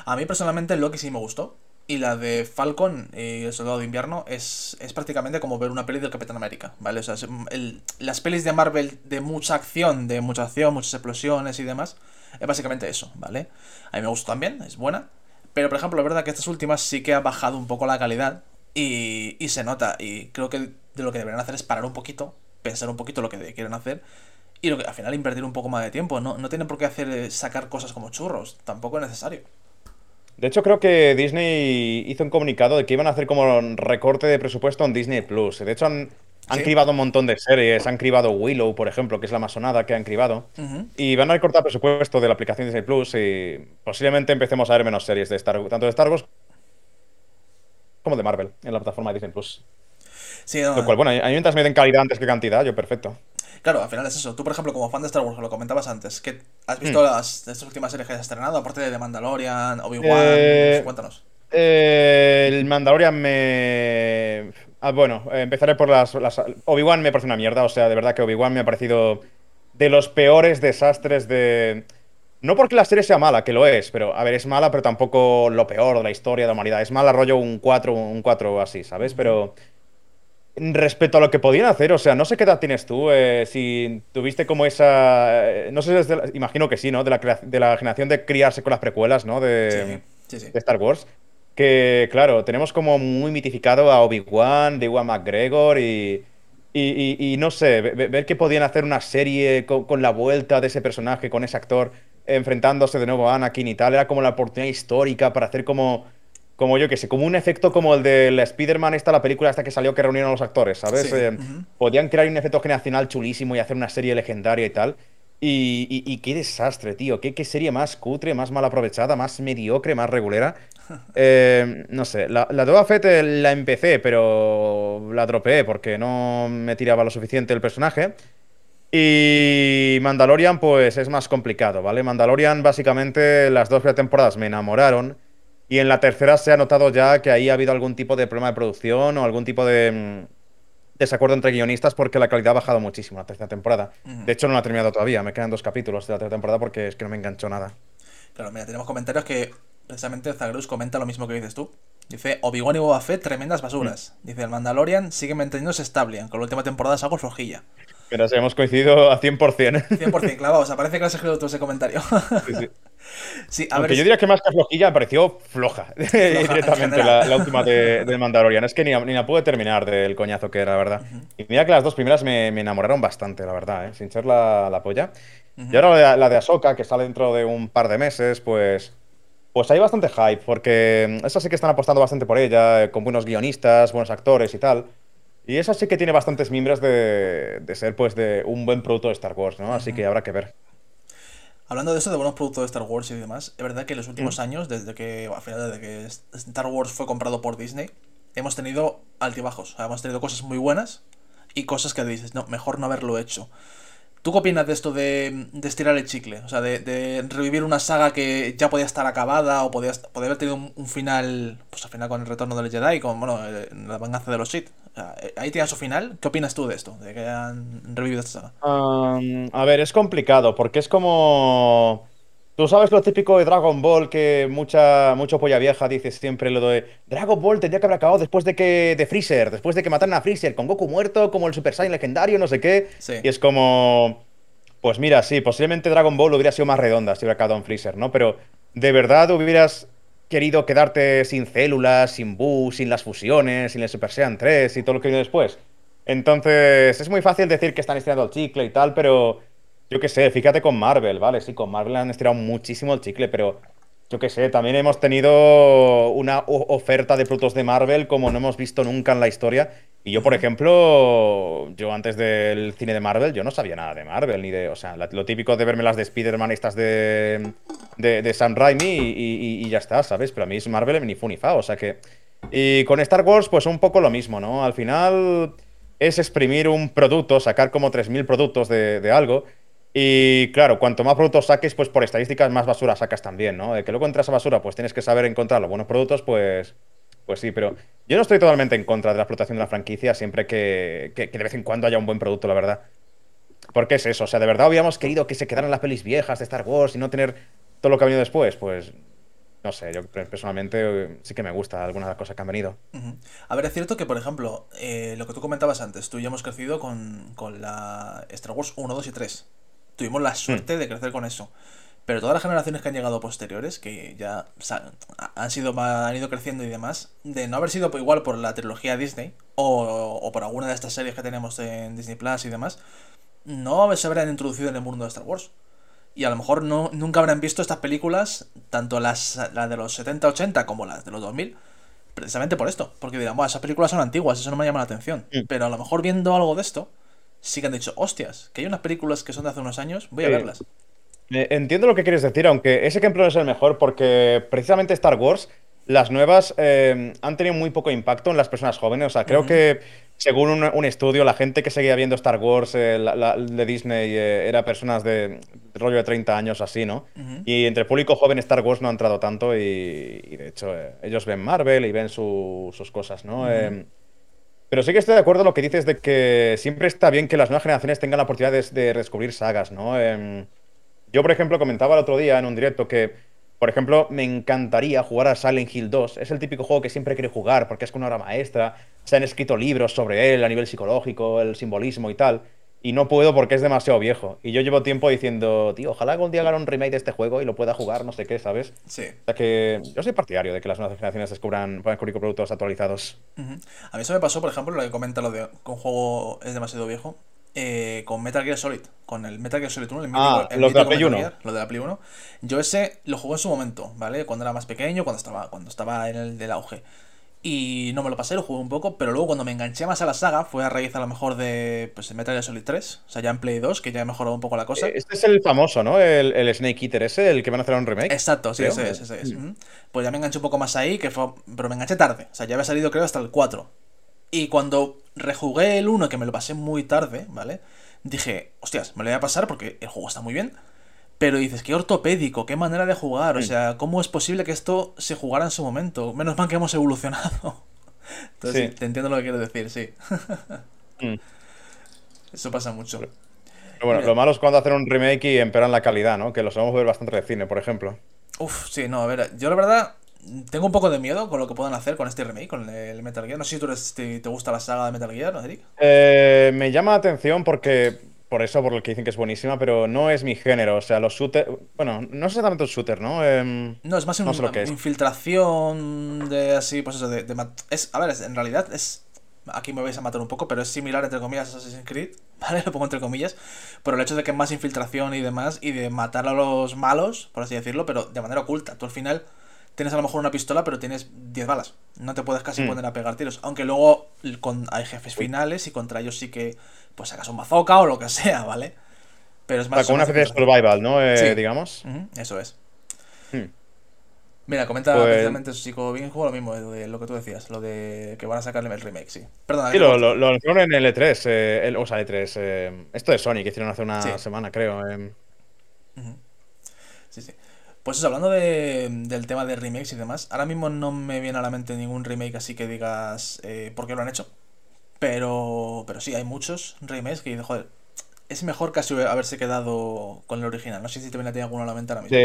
A mí personalmente Loki sí me gustó. Y la de Falcon y el Soldado de Invierno es, es prácticamente como ver una peli del Capitán América, ¿vale? O sea, es- el- las pelis de Marvel de mucha acción, de mucha acción, muchas explosiones y demás, es básicamente eso, ¿vale? A mí me gustó también, es buena. Pero, por ejemplo, la verdad que estas últimas sí que ha bajado un poco la calidad y, y se nota. Y creo que de lo que deberían hacer es parar un poquito, pensar un poquito lo que quieren hacer y lo que, al final invertir un poco más de tiempo. No, no tienen por qué hacer eh, sacar cosas como churros, tampoco es necesario. De hecho, creo que Disney hizo un comunicado de que iban a hacer como un recorte de presupuesto en Disney Plus. De hecho, han, han ¿Sí? cribado un montón de series. Han cribado Willow, por ejemplo, que es la más sonada que han cribado. Y van a recortar presupuesto de la aplicación Disney Plus y posiblemente empecemos a ver menos series de Star Wars, tanto de Star Wars como de Marvel en la plataforma de Disney Plus. Sí, no, Lo cual, bueno, a mí mientras me den calidad antes que cantidad, yo perfecto. Claro, al final es eso. Tú, por ejemplo, como fan de Star Wars, lo comentabas antes, ¿qué has visto Hmm. las estas últimas series que has estrenado? Aparte de The Mandalorian, Obi-Wan, Eh, cuéntanos. Eh, el Mandalorian me... Ah, bueno, eh, empezaré por las... las- Obi-Wan me parece una mierda, o sea, de verdad que Obi-Wan me ha parecido de los peores desastres de... No porque la serie sea mala, que lo es, pero a ver, es mala, pero tampoco lo peor de la historia de la humanidad. Es mala rollo un 4, un 4 así, ¿sabes? Pero respecto a lo que podían hacer, o sea, no sé qué edad tienes tú, eh, si tuviste como esa... eh, No sé, desde la- imagino que sí, ¿no? De la, de la generación de criarse con las precuelas, ¿no? De, Sí, sí, sí. de Star Wars. Que, claro, tenemos como muy mitificado a Obi-Wan, de Ewan McGregor y, y, y- y no sé, ve- ve- ver que podían hacer una serie con, con la vuelta de ese personaje, con ese actor, enfrentándose de nuevo a Anakin y tal, era como la oportunidad histórica para hacer como, como yo que sé, como un efecto como el de la Spider-Man, esta, la película esta que salió que reunieron a los actores, ¿sabes? Sí, Eh. Podían crear un efecto generacional chulísimo y hacer una serie legendaria y tal. Y, y- y qué desastre, tío. ¿Qué, qué serie más cutre, más mal aprovechada, más mediocre, más regulera. Eh, no sé, la, la de Boba Fett eh, la empecé, pero la dropeé porque no me tiraba lo suficiente el personaje. Y Mandalorian, pues es más complicado, ¿vale? Mandalorian, básicamente, las dos temporadas me enamoraron. Y en la tercera se ha notado ya que ahí ha habido algún tipo de problema de producción o algún tipo de mm, desacuerdo entre guionistas porque la calidad ha bajado muchísimo la tercera temporada. De hecho, no la he terminado todavía, me quedan dos capítulos de la tercera temporada porque es que no me enganchó nada. Claro, mira, tenemos comentarios que precisamente Zagrus comenta lo mismo que dices tú. Dice, Obi-Wan y Boba Fett, tremendas basuras. Mm. Dice, el Mandalorian sigue manteniéndose estable, aunque la última temporada es algo flojilla. Pero sí, hemos coincidido a 100%. 100%, clavado. O sea, parece que has escrito tú ese comentario. Sí, sí. sí a ver, yo diría que más que flojilla me pareció floja, directamente la, última de, de, Mandalorian. Es que ni, ni la pude terminar del coñazo que era, la verdad. Y mira que las dos primeras me, me enamoraron bastante, la verdad, ¿eh? sin ser la, la polla. Y ahora la de, la de Ahsoka, que sale dentro de un par de meses, pues pues hay bastante hype, porque mm, eso sí que están apostando bastante por ella, eh, con buenos guionistas, buenos actores y tal. Y esa sí que tiene bastantes mimbres de, ser, pues, de un buen producto de Star Wars, ¿no? Así que habrá que ver. Hablando de eso, de buenos productos de Star Wars y demás, es verdad que en los últimos años, desde que, al final, desde que Star Wars fue comprado por Disney, hemos tenido altibajos. hemos tenido cosas muy buenas y cosas que dices, no, mejor no haberlo hecho. ¿Tú qué opinas de esto de, estirar el chicle? O sea, de, revivir una saga que ya podía estar acabada o podía, haber tenido un, final, pues al final con el retorno del Jedi, con bueno, eh, la venganza de los Sith. Eh, ahí tiene su final. ¿Qué opinas tú de esto? De que hayan revivido esta saga. a ver, es complicado porque es como Tú sabes lo típico de Dragon Ball que mucha, mucho polla vieja dice siempre lo de Dragon Ball tendría que haber acabado después de que de Freezer, después de que mataran a Freezer con Goku muerto, como el Super Saiyan legendario, no sé qué. Y es como pues mira, sí, posiblemente Dragon Ball hubiera sido más redonda si hubiera acabado en Freezer, ¿no? Pero de verdad hubieras querido quedarte sin células, sin Buu, sin las fusiones, sin el Super Saiyan 3 y todo lo que viene después. Entonces, es muy fácil decir que están estirando el chicle y tal, pero yo qué sé, fíjate con Marvel, ¿vale? Sí, con Marvel han estirado muchísimo el chicle, pero yo qué sé, también hemos tenido una oferta de productos de Marvel como no hemos visto nunca en la historia. Y yo, por ejemplo, yo antes del cine de Marvel, yo no sabía nada de Marvel, ni de, o sea, lo típico de verme las de Spider-Man estas de, de, Sam Raimi y, ya está, ¿sabes? Pero a mí es Marvel ni fu ni fa, o sea que... Y con Star Wars, pues un poco lo mismo, ¿no? Al final es exprimir un producto, sacar como 3.000 productos de, de algo y claro, cuanto más productos saques, pues por estadísticas más basura sacas también, ¿no? De que luego entras a basura, pues tienes que saber encontrar los buenos productos, pues, pues sí, pero yo no estoy totalmente en contra de la explotación de la franquicia siempre que, que, de vez en cuando haya un buen producto, la verdad. Porque es eso, o sea, de verdad habíamos querido que se quedaran las pelis viejas de Star Wars y no tener todo lo que ha venido después, pues no sé, yo personalmente eh, sí que me gusta algunas de las cosas que han venido. A ver, es cierto que, por ejemplo, eh, lo que tú comentabas antes, tú y yo hemos crecido con, con la Star Wars 1, 2 y 3 tuvimos la suerte mm. de crecer con eso. Pero todas las generaciones que han llegado posteriores, que ya han sido han ido creciendo y demás, de no haber sido igual por la trilogía Disney o, por alguna de estas series que tenemos en Disney Plus y demás, no se habrán introducido en el mundo de Star Wars. Y a lo mejor no, nunca habrán visto estas películas, tanto las, las de los 70-80 como las de los 2000, precisamente por esto. Porque dirán, esas películas son antiguas, eso no me llama la atención. Mm. Pero a lo mejor viendo algo de esto, sí que han dicho, hostias, que hay unas películas que son de hace unos años, voy a verlas. Eh, entiendo lo que quieres decir, aunque ese ejemplo no es el mejor, porque precisamente Star Wars, las nuevas, eh, han tenido muy poco impacto en las personas jóvenes. O sea, creo que según un, estudio, la gente que seguía viendo Star Wars eh, de Disney era personas de rollo de 30 años así, ¿no? Y entre el público joven Star Wars no ha entrado tanto y, de hecho ellos ven Marvel y ven sus cosas, ¿no? Pero sí que estoy de acuerdo en lo que dices de que siempre está bien que las nuevas generaciones tengan la oportunidad de, descubrir sagas, ¿no? Em, yo, por ejemplo, comentaba el otro día en un directo que, por ejemplo, me encantaría jugar a Silent Hill 2. Es el típico juego que siempre quiere jugar porque es con una obra maestra. Se han escrito libros sobre él a nivel psicológico, el simbolismo y tal y no puedo porque es demasiado viejo. Y yo llevo tiempo diciendo, tío, ojalá algún día haga un remake de este juego y lo pueda jugar, no sé qué, ¿sabes? Sí. O sea que yo soy partidario de que las nuevas generaciones descubran, puedan descubrir productos actualizados. A mí eso me pasó, por ejemplo, lo que comenta lo de que un juego es demasiado viejo. Eh, con Metal Gear Solid, con el Metal Gear Solid 1, el ah, mítico, lo de la Play 1. lo de la Play 1. Yo ese lo jugué en su momento, ¿vale? Cuando era más pequeño, cuando estaba, cuando estaba en el del auge. Y no me lo pasé, lo jugué un poco, pero luego cuando me enganché más a la saga fue a raíz a lo mejor de pues, Metal Gear Solid 3, o sea, ya en Play 2, que ya he mejorado un poco la cosa. Eh, este es el famoso, ¿no? El, Snake Eater ese, el que van a hacer un remake. Exacto, sí, ese es, ese es. Mm. Pues ya me enganché un poco más ahí, que fue... pero me enganché tarde, o sea, ya había salido creo hasta el 4. Y cuando rejugué el 1, que me lo pasé muy tarde, ¿vale? Dije, hostias, me lo voy a pasar porque el juego está muy bien, Pero dices, qué ortopédico, qué manera de jugar. O Mm. sea, ¿cómo es posible que esto se jugara en su momento? Menos mal que hemos evolucionado. Entonces, Sí. te entiendo lo que quieres decir, sí. Mm. Eso pasa mucho. Pero bueno, Mira. lo malo es cuando hacen un remake y empeoran la calidad, ¿no? Que lo sabemos ver bastante de cine, por ejemplo. Uf, sí, no, a ver, yo la verdad tengo un poco de miedo con lo que puedan hacer con este remake, con el Metal Gear. No sé si tú eres- te, te gusta la saga de Metal Gear, ¿no, Eric? Eh, me llama la atención porque, por eso, por lo que dicen que es buenísima, pero no es mi género. O sea, los shooters. Bueno, no es exactamente un shooter, ¿no? Em, No, es más No lo que es. infiltración de así, pues eso, de, de mat- es, a ver, es- en realidad es, aquí me vais a matar un poco, pero es similar entre comillas a Assassin's Creed, ¿vale? Lo pongo entre comillas, por el hecho de que es más infiltración y demás, y de matar a los malos, por así decirlo, pero de manera oculta. Tú al final tienes a lo mejor una pistola, pero tienes 10 balas. No te puedes casi Mm. poner a pegar tiros, aunque luego con, hay jefes finales y contra ellos sí que, pues sacas un bazooka o lo que sea, ¿vale? Pero es o sea, más... como una especie de survival, ¿no? Eh, Sí. Digamos. Eso es. Hmm. Mira, comenta Pues- precisamente Chico bien juego lo mismo, lo, de, lo que tú decías, lo de que van a sacarle el remake, sí. Perdona, Sí, lo, lo, en el E3, eh, el, o sea, E3. eh, esto de Sony que hicieron hace una Sí. semana, creo. em. Sí, sí. Pues eso, hablando de- del tema de remakes y demás, ahora mismo no me viene a la mente ningún remake así que digas eh, por qué lo han hecho. Pero, pero sí, hay muchos remakes que joder, es mejor casi haberse quedado con el original. No sé si te viene a ti alguno a la mente ahora mismo.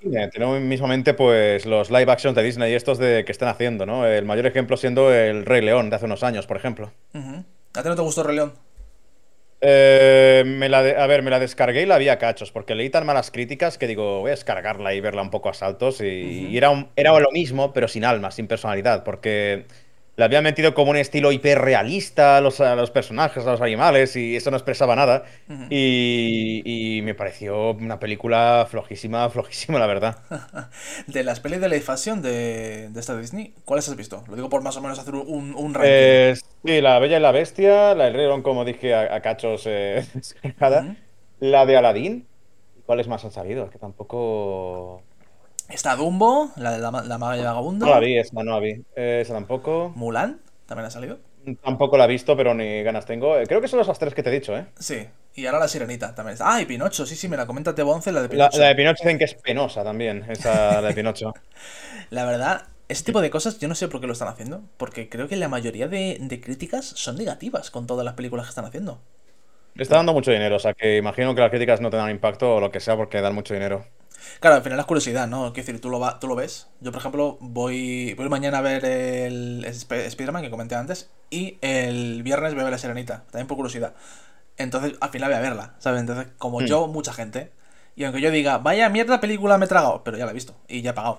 Cine, tenemos mismamente pues los live action de Disney y estos de que están haciendo, ¿no? El mayor ejemplo siendo el Rey León de hace unos años, por ejemplo. ¿A ti no te gustó Rey León? Eh, me la de- a ver, me la descargué y la vi a cachos, porque leí tan malas críticas que digo, voy a descargarla y verla un poco a saltos. Y, y era, un- era lo mismo, pero sin alma, sin personalidad, porque la habían metido como un estilo hiperrealista a los, a los personajes, a los animales, y eso no expresaba nada. Y, y me pareció una película flojísima, flojísima, la verdad. De las pelis de live action de, de esta Disney, ¿cuáles has visto? Lo digo por más o menos hacer un, un ranking. Eh, sí, La Bella y la Bestia, la del Rey como dije, a, a cachos eh. La de Aladdin. ¿Cuáles más han salido? Es que tampoco. Está Dumbo, la de la, la maga y vagabundo. No la vi, esa no la vi. Eh, esa tampoco. Mulan, también ha salido. Tampoco la he visto, pero ni ganas tengo. Eh, Creo que son esas tres que te he dicho, ¿eh? Sí, y ahora la sirenita también está. Ah, y Pinocho, sí, sí, me la comenta Tebo 11, la de Pinocho. la de Pinocho dicen que es penosa también, esa la de Pinocho. La verdad, ese tipo de cosas yo no sé por qué lo están haciendo, porque creo que la mayoría de, de críticas son negativas con todas las películas que están haciendo. Está dando mucho dinero, o sea que imagino que las críticas no tendrán impacto o lo que sea porque dan mucho dinero. Claro, al final es curiosidad, ¿no? Quiero decir, tú lo, va- tú lo ves. Yo, por ejemplo, voy, voy mañana a ver el Sp- Spider-Man que comenté antes y el viernes voy a ver la Sirenita, también por curiosidad. Entonces, al final voy a verla, ¿sabes? Entonces, como Hmm. yo, mucha gente. Y aunque yo diga, vaya mierda película me he tragado, pero ya la he visto y ya he pagado.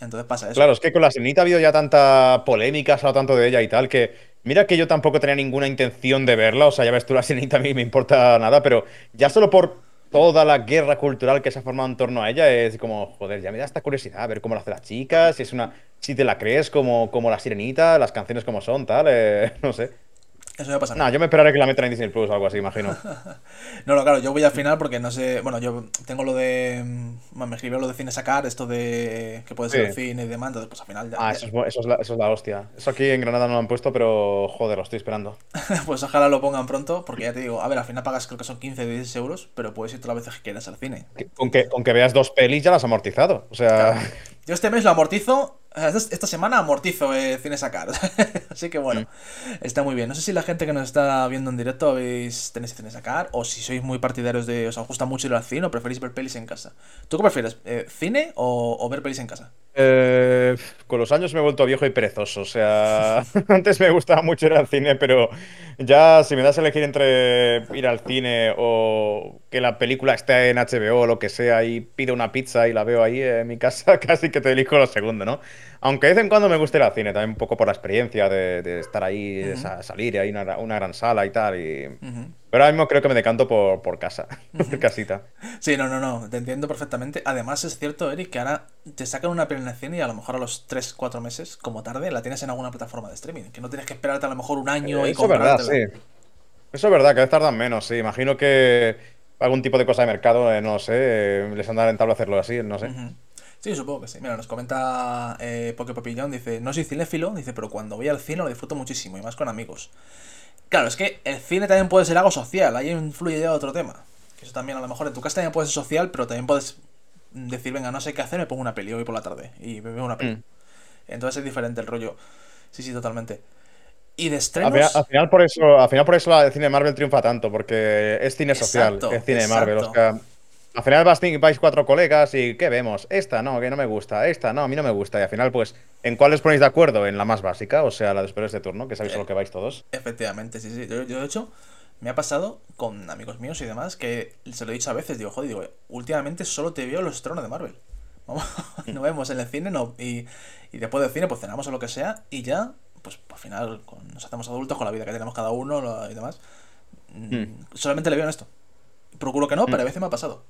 Entonces pasa eso. Claro, es que con la Sirenita ha habido ya tanta polémica, se ha hablado tanto de ella y tal, que mira que yo tampoco tenía ninguna intención de verla, o sea, ya ves tú, la Sirenita a mí me importa nada, pero ya solo por toda la guerra cultural que se ha formado en torno a ella, es como, joder, ya me da esta curiosidad, a ver cómo lo hacen las chicas, si es una, si te la crees como, como la Sirenita, las canciones como son, tal, eh, no sé. Eso ya pasa. Nada, yo me esperaré que la metan en Disney Plus o algo así, imagino. No, no, claro, yo voy al final porque no sé. Bueno, yo tengo lo de. mm, Me escribió lo de cine sacar, esto de que puede ser Sí. el cine y demás, entonces pues al final ya. Ah, eso es, eso es la, eso es la hostia. Eso aquí en Granada no lo han puesto, pero joder, lo estoy esperando. pues ojalá lo pongan pronto, porque ya te digo, a ver, al final pagas creo que son 15 o 16 euros, pero puedes ir todas las veces que quieras al cine. Con que, con que veas dos pelis ya las has amortizado. O sea, Yo este mes lo amortizo, esta esta semana amortizo eh, cine sacar. Así que bueno, está muy bien. No sé si la gente que nos está viendo en directo habéis, tenéis cine sacar, o si sois muy partidarios de. os gusta mucho ir al cine o preferís ver pelis en casa. ¿Tú qué prefieres? eh, ¿Cine o, o ver pelis en casa? Eh, con los años me he vuelto viejo y perezoso. O sea, antes me gustaba mucho ir al cine, pero ya si me das a elegir entre ir al cine o que la película esté en HBO o lo que sea y pido una pizza y la veo ahí en mi casa, casi que te elijo lo segundo, ¿no? Aunque de vez en cuando me gusta ir al cine, también un poco por la experiencia de, de estar ahí, de sa- salir y hay una, una gran sala y tal. Y... Pero ahora mismo creo que me decanto por, por casa, por casita. Sí, no, no, no, te entiendo perfectamente. Además, es cierto, Eric, que ahora te sacan una cine y a lo mejor a los 3-4 meses, como tarde, la tienes en alguna plataforma de streaming. Que no tienes que esperarte a lo mejor un año y Eso es verdad, sí. Eso es verdad, cada vez tardan menos, sí. Imagino que algún tipo de cosa de mercado, eh, no sé, eh, les anda rentable hacerlo así, no sé. Sí, supongo que sí. Mira, nos comenta eh, Poke Papillón, dice, no soy cinéfilo, dice, pero cuando voy al cine lo disfruto muchísimo, y más con amigos. Claro, es que el cine también puede ser algo social, ahí influye ya otro tema. Que eso también a lo mejor en tu casa también puede ser social, pero también puedes decir, venga, no sé qué hacer, me pongo una peli hoy por la tarde y me veo una peli. Mm. Entonces es diferente el rollo. Sí, sí, totalmente. Y de Al estrenos... final, al final por eso, al final por eso la- el cine de Marvel triunfa tanto, porque es cine social, Exacto, es cine de Marvel. O exacto. sea, al final vas, vais cuatro colegas y ¿qué vemos? Esta no, que no me gusta, esta no, a mí no me gusta. Y al final, pues, ¿en cuál os ponéis de acuerdo? En la más básica, o sea, la de superhéroes de turno, que sabéis a lo que vais todos. Efectivamente, sí, sí. Yo, yo, de hecho, me ha pasado con amigos míos y demás que se lo he dicho a veces. Digo, joder, digo, últimamente solo te veo los estrenos de Marvel. Vamos, no vemos en el cine no, y, y después del cine pues cenamos o lo que sea y ya, pues al final con- nos hacemos adultos con la vida que tenemos cada uno lo- y demás. mm, Hmm. Solamente le veo en esto. Procuro que no, pero a veces me ha pasado.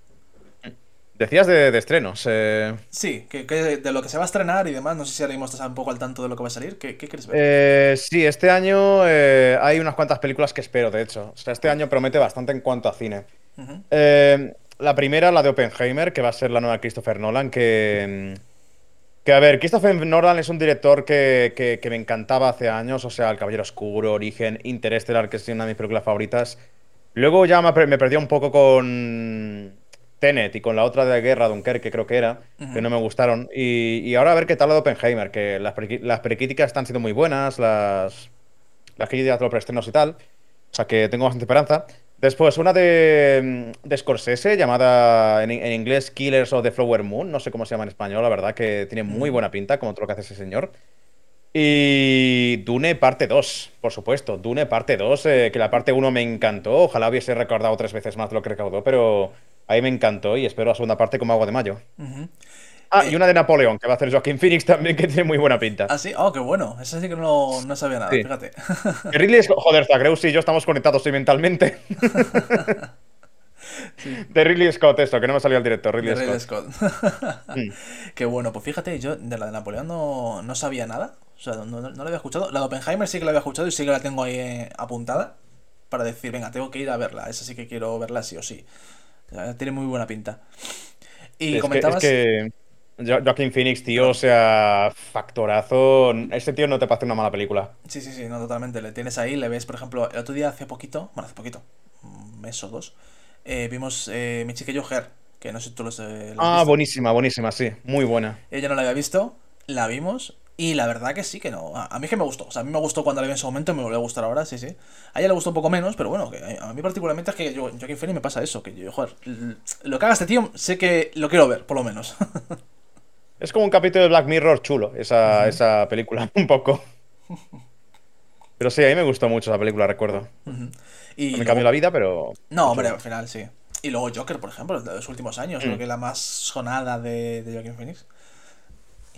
Decías de, de estrenos. eh, Sí, que, que de lo que se va a estrenar y demás, no sé si ahora mismo estás un poco al tanto de lo que va a salir. ¿Qué, qué quieres ver? eh, sí, este año eh, hay unas cuantas películas que espero, de hecho. O sea, este año promete bastante en cuanto a cine. La primera, la de Oppenheimer, que va a ser la nueva Christopher Nolan, que... Que a ver, Christopher Nolan es un director que, que- que me encantaba hace años, o sea, El Caballero Oscuro, Origen, Interestelar, que es una de mis películas favoritas. Luego ya me perdí un poco con Tenet y con la otra de Guerra, Dunkerque, creo que era, que no me gustaron. Y, y ahora a ver qué tal la de Oppenheimer, que las, pre- las precríticas están siendo muy buenas, las, las críticas de los preestrenos y tal. O sea que tengo bastante esperanza. Después, una de, de Scorsese llamada en, en inglés Killers of the Flower Moon. No sé cómo se llama en español, la verdad, que tiene muy buena pinta, como todo lo que hace ese señor. Y Dune parte 2, por supuesto. Dune parte 2, eh, que la parte 1 me encantó. Ojalá hubiese recordado tres veces más de lo que recaudó, pero ahí me encantó y espero la segunda parte como agua de mayo. Ah, y una de Napoleón, que va a hacer Joaquin Phoenix también, que tiene muy buena pinta. Ah, sí, oh, qué bueno. Eso sí que no, no sabía nada, Sí. fíjate. Ridley Scott- joder, Zagreus y yo estamos conectados mentalmente. De Ridley Scott, esto, que no me salió el director, Ridley, De Ridley Scott. Mm. Qué bueno, pues fíjate, yo de la de Napoleón no, no sabía nada. O sea, no, no, no la había escuchado. La de Oppenheimer sí que la había escuchado y sí que la tengo ahí eh, apuntada. Para decir, venga, tengo que ir a verla. Esa sí que quiero verla sí o sí. Sea, tiene muy buena pinta. Y Es que, comentabas. es que Jo- Joaquin Phoenix, tío, o sea, factorazo. Ese tío no te pasa una mala película. Sí, sí, sí, no, totalmente. Le tienes ahí, le ves, por ejemplo, el otro día hace poquito, bueno, hace poquito, un mes o dos, eh, vimos eh, Mi yo, Her, que no sé si tú los, eh, los Ah, viste. buenísima, buenísima, sí, muy buena. Ella no la había visto, la vimos y la verdad que sí que no. A, mí es que me gustó. O sea, a mí me gustó cuando la vi en su momento, me volvió a gustar ahora, sí, sí. A ella le gustó un poco menos, pero bueno, que a mí particularmente es que yo, Joaquin Phoenix me pasa eso, que yo, joder, lo que haga este tío, sé que lo quiero ver, por lo menos. Es como un capítulo de Black Mirror chulo, esa, esa película, un poco. Pero sí, a mí me gustó mucho esa película, recuerdo. Ujú. Me y luego- cambió la vida, pero... No, hombre, al final sí. Y luego Joker, por ejemplo, de los últimos años, Mm. creo que la más sonada de, de Joaquin Phoenix.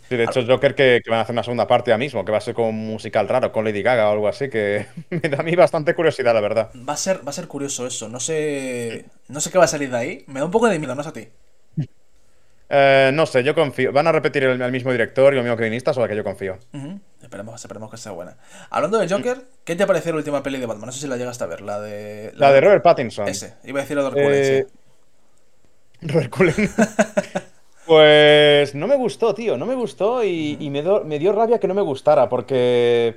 Sí, de hecho, Joker que, que van a hacer una segunda parte ya mismo, que va a ser como un musical raro, con Lady Gaga o algo así, que me da a mí bastante curiosidad, la verdad. Va a ser, va a ser curioso eso. No sé. No sé qué va a salir de ahí. Me da un poco de miedo, no a ti. Eh, no sé, yo confío. ¿Van a repetir el, el mismo director y los mismos guionistas o la que yo confío? Esperemos, esperemos que sea buena. Hablando de Joker, ¿qué te pareció la última peli de Batman? No sé si la llegaste a ver, la de. La de Robert Pattinson. Ese, iba a decir Edward Cullen, Eh, sí. Robert Cullen. Pues no me gustó, tío, no me gustó y, y me, do- me dio rabia que no me gustara porque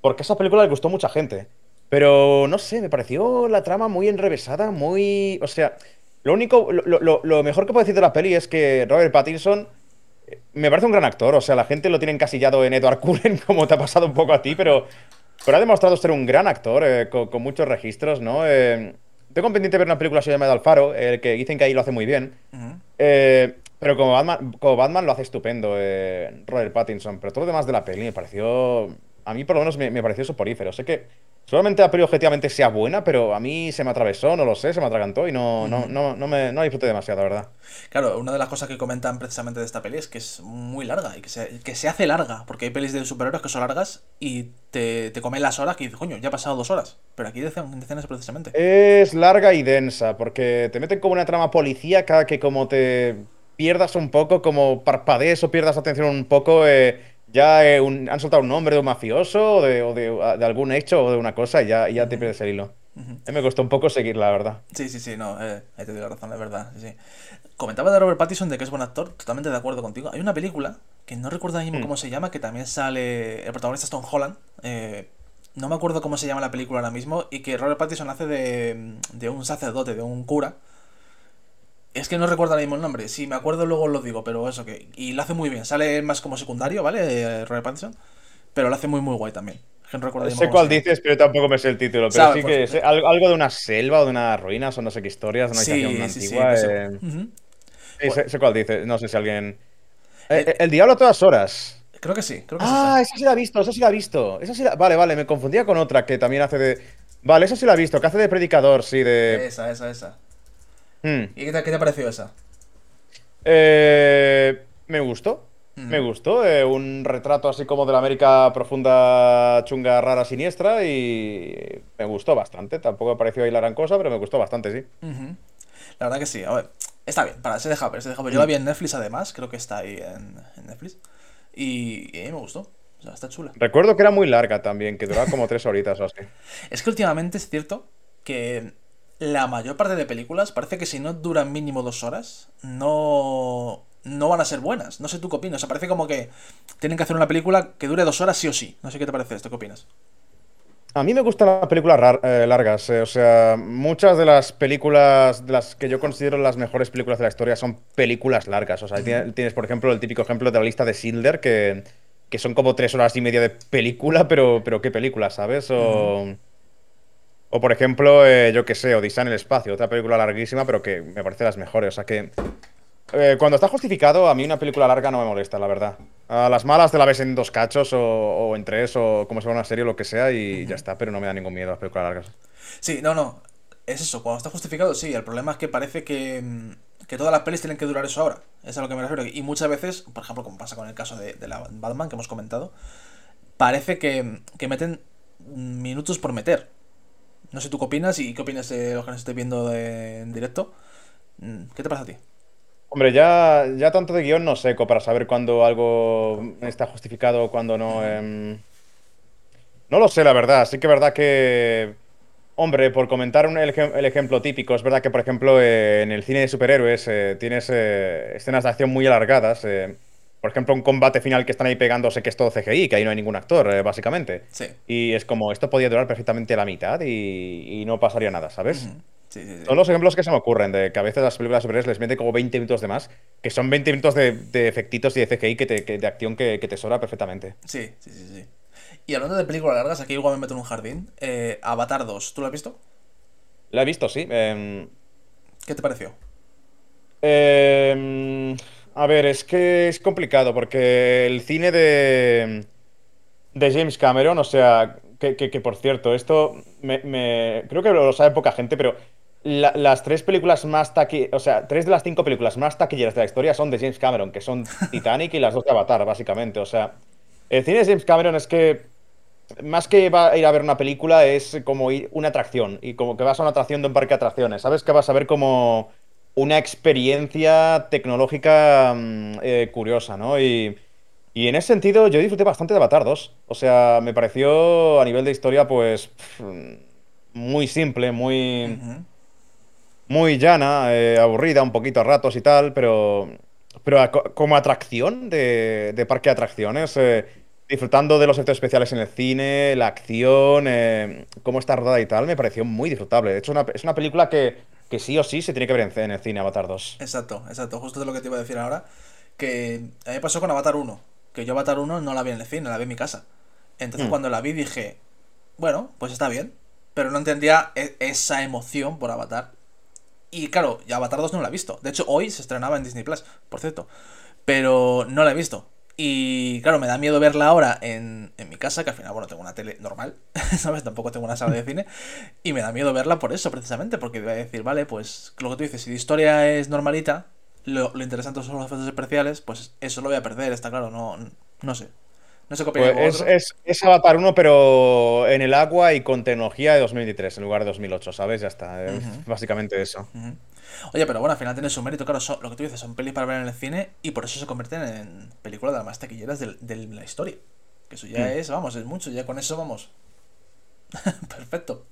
porque esa película le gustó a mucha gente. Pero no sé, me pareció la trama muy enrevesada, muy, o sea, lo único, lo, lo- lo mejor que puedo decir de la peli es que Robert Pattinson eh, me parece un gran actor, o sea, la gente lo tiene encasillado en Edward Cullen como te ha pasado un poco a ti, pero pero ha demostrado ser un gran actor eh, con, con muchos registros, ¿no? Eh, tengo pendiente ver una película suya llamada Alfaro, el que dicen que ahí lo hace muy bien. Eh, pero como Batman, como Batman lo hace estupendo, eh, Robert Pattinson. Pero todo lo demás de la peli me pareció. A mí, por lo menos, me, me pareció soporífero. Sé que solamente la peli objetivamente sea buena, pero a mí se me atravesó, no lo sé, se me atragantó y no, no, no, no, me, no disfruté demasiado, la verdad. Claro, una de las cosas que comentan precisamente de esta peli es que es muy larga y que se, que se hace larga. Porque hay pelis de superhéroes que son largas y te, te comen las horas que dices, coño, ya ha pasado dos horas. Pero aquí eso precisamente. Es larga y densa, porque te meten como una trama policíaca que como te pierdas un poco, como parpadees o pierdas atención un poco, eh, ya eh, un- han soltado un nombre de un mafioso o de, o de- de algún hecho o de una cosa y ya, y ya te pierdes el hilo. Mí me costó un poco seguirla, la verdad. Sí, sí, sí, no, eh, ahí te doy la razón, es verdad. Sí, sí. Comentaba de Robert Pattinson de que es buen actor, totalmente de acuerdo contigo. Hay una película que no recuerdo ahora mismo Mm. cómo se llama, que también sale. El protagonista es Tom Holland. eh, no me acuerdo cómo se llama la película ahora mismo. Y que Robert Pattinson hace de, de un sacerdote, de un cura. Es que no recuerdo ahora mismo el nombre. Si me acuerdo luego lo digo, pero eso que. Y lo hace muy bien. Sale más como secundario, ¿vale? Eh, Robert Pattinson. Pero lo hace muy, muy guay también. Que no recuerdo Sé cuál dices, pero tampoco me sé el título. Pero Sabe, sí pues, que sé algo, algo de una selva o de unas ruinas o no sé qué historias, una Sí, habitación sí, sí. antigua. de eso. eh, sí, sé, sé cuál dices. No sé si alguien. Eh, el diablo a todas horas. Creo que sí, creo que Ah, esa. esa sí la he visto, esa sí la he visto. Esa sí la- Vale, vale, me confundía con otra que también hace de. Vale, esa sí la he visto, que hace de predicador, sí, de. Esa, esa, esa. Hmm. ¿Y qué te, qué te ha parecido esa? Eh, me gustó. Ujú. Me gustó. eh, un retrato así como de la América profunda, chunga, rara, siniestra. Y me gustó bastante. Tampoco me pareció ahí la gran cosa, pero me gustó bastante, sí. La verdad que sí. A ver, está bien, para, se deja ver, se deja ver. Yo la vi en Netflix además, creo que está ahí en, en Netflix. Y, y a mí me gustó. O sea, está chula. Recuerdo que era muy larga también, que duraba como tres horitas o así. Es que últimamente es cierto que la mayor parte de películas parece que si no duran mínimo dos horas, no, no van a ser buenas. No sé tú qué opinas. O sea, parece como que tienen que hacer una película que dure dos horas sí o sí. No sé qué te parece esto, ¿qué opinas? A mí me gustan las películas eh, largas, eh, o sea, muchas de las películas, de las que yo considero las mejores películas de la historia son películas largas. O sea, tiene- tienes, por ejemplo, el típico ejemplo de la lista de Schindler, que, que son como tres horas y media de película, pero, pero qué película, ¿sabes? O, o por ejemplo, eh, yo qué sé, Odisea en el espacio, otra película larguísima, pero que me parece las mejores. O sea que eh, cuando está justificado, a mí una película larga no me molesta, la verdad. A las malas te la ves en dos cachos o, o en tres o como fuera una serie o lo que sea y ya está, pero no me da ningún miedo las películas largas. Sí, no, no. Es eso, cuando está justificado, sí. El problema es que parece que, mm, que todas las pelis tienen que durar eso ahora. Es a lo que me refiero. Y muchas veces, por ejemplo, como pasa con el caso de, de la Batman que hemos comentado, parece que, que meten minutos por meter. No sé tú qué opinas y qué opinas de los que nos estés viendo de- en directo. Mm, ¿Qué te pasa a ti? Hombre, ya, ya tanto de guion no seco para saber cuándo algo está justificado o cuándo no. em. No lo sé, la verdad. Sí que es verdad que. Hombre, por comentar un- el, ejem- el ejemplo típico, es verdad que, por ejemplo, eh, en el cine de superhéroes eh, tienes eh, escenas de acción muy alargadas. eh, por ejemplo, un combate final que están ahí pegándose que es todo CGI, que ahí no hay ningún actor, eh, básicamente. Sí. Y es como, esto podía durar perfectamente la mitad y, y no pasaría nada, ¿sabes? Sí, sí, sí. Son los ejemplos que se me ocurren, de que a veces las películas de superhéroes les meten como 20 minutos de más, que son 20 minutos de, de efectitos y de CGI que te- que- de acción que, que te sobra perfectamente. Sí, sí, sí, sí. Y hablando de películas largas, aquí igual me meto en un jardín. Eh, Avatar 2, ¿tú lo has visto? La he visto, sí. em, ¿Qué te pareció? em, a ver, es que es complicado porque el cine de, de James Cameron, o sea, que, que- que, por cierto, esto me, me- creo que lo sabe poca gente, pero la- las tres películas más taqui, o sea, tres de las cinco películas más taquilleras de la historia son de James Cameron, que son Titanic y las dos de Avatar, básicamente. O sea, el cine de James Cameron es que más que va a ir a ver una película, es como ir una atracción. Y como que vas a una atracción de un parque de atracciones. Sabes que vas a ver como una experiencia tecnológica mm, eh, curiosa, ¿no? Y, y en ese sentido, yo disfruté bastante de Avatar 2. O sea, me pareció a nivel de historia, pues. muy simple, muy. Muy llana, eh, aburrida un poquito a ratos y tal, pero. Pero a- como atracción de, de parque de atracciones. eh, disfrutando de los efectos especiales en el cine, la acción, cómo está rodada y tal, me pareció muy disfrutable. De hecho, una- es una película que, que sí o sí se tiene que ver en, el cine, Avatar 2. Exacto, exacto. Justo de lo que te iba a decir ahora. Que a mí me pasó con Avatar 1. Que yo Avatar 1 no la vi en el cine, la vi en mi casa. Entonces Mm. cuando la vi dije, bueno, pues está bien. Pero no entendía e- esa emoción por Avatar. Y claro, ya Avatar 2 no la he visto. De hecho, hoy se estrenaba en Disney Plus, por cierto. Pero no la he visto. Y claro, me da miedo verla ahora en, en mi casa, que al final, bueno, tengo una tele normal, ¿sabes? Tampoco tengo una sala de cine. Y me da miedo verla por eso, precisamente, porque voy a decir, vale, pues lo que tú dices, si la historia es normalita, lo, lo interesante son los efectos especiales, pues eso lo voy a perder, está claro, no, no sé. No sé Pues es, es, es Avatar 1, pero en el agua y con tecnología de 2023 en lugar de 2008, ¿sabes? Ya está. Básicamente eso. Oye, pero bueno, al final tiene su mérito, claro, son- lo que tú dices, son pelis para ver en el cine y por eso se convierten en películas de las más taquilleras del- de, la historia. Que eso ya Mm. es, vamos, es mucho, ya con eso vamos. Perfecto.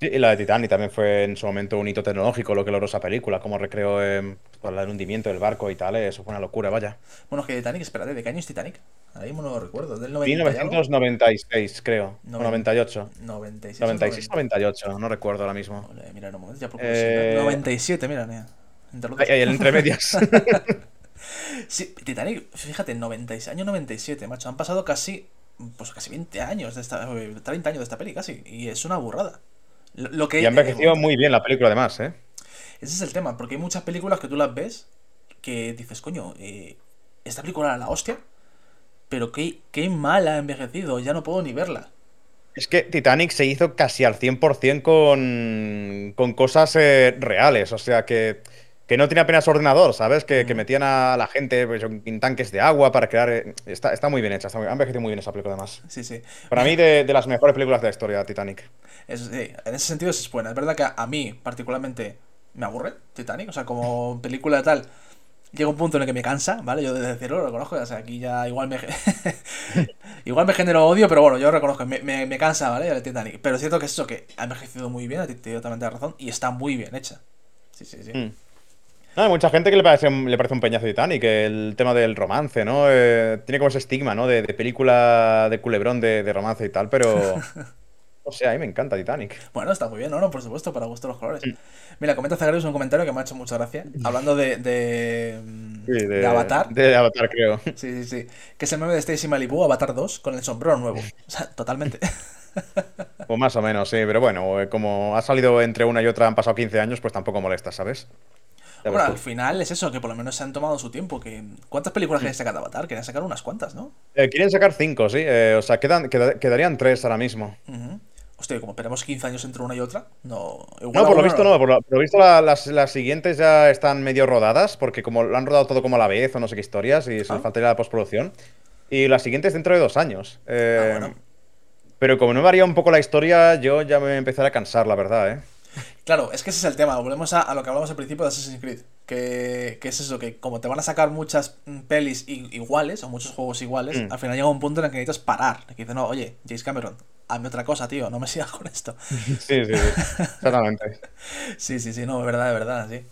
Sí, y la de Titanic también fue en su momento un hito tecnológico, lo que logró esa película, como recreó eh, pues, el hundimiento del barco y tal, eh, eso fue una locura, vaya. Bueno, es que Titanic, espérate, ¿de qué año es Titanic? Mismo no lo recuerdo, del 90 y algo? 1996, creo. O Noven- 98. 96. o 96 90. 98, no recuerdo ahora mismo. Mira, momento ya por Eh, curiosidad. 97, mira, mira. entre los. Ahí, ahí, entre medias. Sí, Titanic, fíjate, 96, año 97, macho. Han pasado casi, pues casi 20 años de esta, eh, 30 años de esta peli casi. Y es una burrada. Lo, lo que Y ha envejecido muy bien la película, además, ¿eh? Ese es el tema, porque hay muchas películas que tú las ves que dices, coño, eh, esta película era la hostia, pero qué, qué mal ha envejecido, ya no puedo ni verla. Es que Titanic se hizo casi al 100% con, con cosas eh, reales, o sea que, que no tiene apenas ordenador, ¿sabes? Que, que metían a la gente pues, en tanques de agua para crear... eh, Está, está muy bien hecha, está muy, ha envejecido muy bien esa película además. Sí, sí. Para mí, de, de las mejores películas de la historia, Titanic. Es- sí, en ese sentido es buena. Es verdad que a, mí, particularmente, me aburre Titanic. O sea, como película tal, llega un punto en el que me cansa, ¿vale? Yo desde cero lo reconozco. O sea, aquí ya igual me. igual me genero odio, pero bueno, yo reconozco, me, me, me cansa, ¿vale? El Titanic. Pero es cierto que es eso, que ha envejecido muy bien, a ti te doy totalmente razón, y está muy bien hecha. Sí, sí, sí. Mm. No, hay mucha gente que le parece, le parece un peñazo Titanic, el tema del romance, ¿no? Eh, tiene como ese estigma, ¿no? De, de película de culebrón de, de romance y tal, pero... O sea, a mí me encanta Titanic. Bueno, está muy bien, ¿no? no por supuesto, para gusto los colores. Mira, comenta Zagreus un comentario que me ha hecho mucha gracia. Hablando de. de, Sí, de Avatar. De Avatar, creo. Sí, sí, sí. Que es el meme de Stacy Malibu, Avatar 2, con el sombrero nuevo. O sea, totalmente. O más o menos, sí, pero bueno, eh, como ha salido entre una y otra, han pasado 15 años, pues tampoco molesta, ¿sabes? Bueno, al final es eso, que por lo menos se han tomado su tiempo. Que... ¿Cuántas películas querían sacar de Avatar? Querían sacar unas cuantas, ¿no? Eh, quieren sacar 5, sí, eh, o sea, quedan, queda- quedarían 3 ahora mismo. Ujú. Hostia, como esperemos 15 años entre una y otra, no. Igual No, por lo visto no, por lo, por lo visto la- las, las siguientes ya están medio rodadas, porque como lo han rodado todo como a la vez o no sé qué historias, y se Ah. les faltaría la postproducción. Y las siguientes dentro de dos años. Eh, Ah, bueno. Pero como no varía un poco la historia, yo ya me empezaré a cansar, la verdad, ¿eh? Claro, es que ese es el tema. Volvemos a, a lo que hablamos al principio de Assassin's Creed. Que, que es eso, que como te van a sacar muchas mm, pelis iguales o muchos juegos iguales, Mm. al final llega un punto en el que necesitas parar. Que dices, no, oye, James Cameron, hazme otra cosa, tío, no me sigas con esto. Sí, sí, sí. Exactamente. Sí, sí, sí, no, de verdad, de verdad, sí.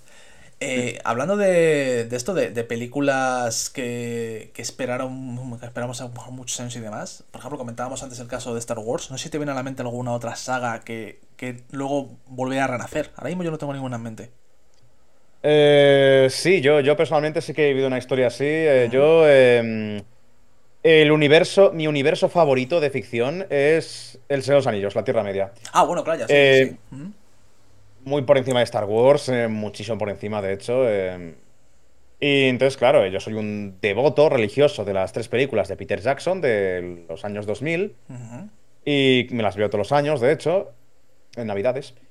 Eh, hablando de, de esto, de, de películas que, que esperaron, que esperamos a muchos años y demás. Por ejemplo, comentábamos antes el caso de Star Wars. No sé si te viene a la mente alguna otra saga que, que luego volviera a renacer. Ahora mismo yo no tengo ninguna en mente. Eh, sí, yo, yo personalmente sí que he vivido una historia así. Eh, yo, eh, el universo, mi universo favorito de ficción es El Señor de los Anillos, la Tierra Media. Ah, bueno, claro, ya sí, Eh, sí. Ujú. Muy por encima de Star Wars, eh, muchísimo por encima, de hecho. eh. Y entonces, claro, yo soy un devoto religioso de las tres películas de Peter Jackson de los años 2000. Ujú. Y me las veo todos los años, de hecho, en Navidades.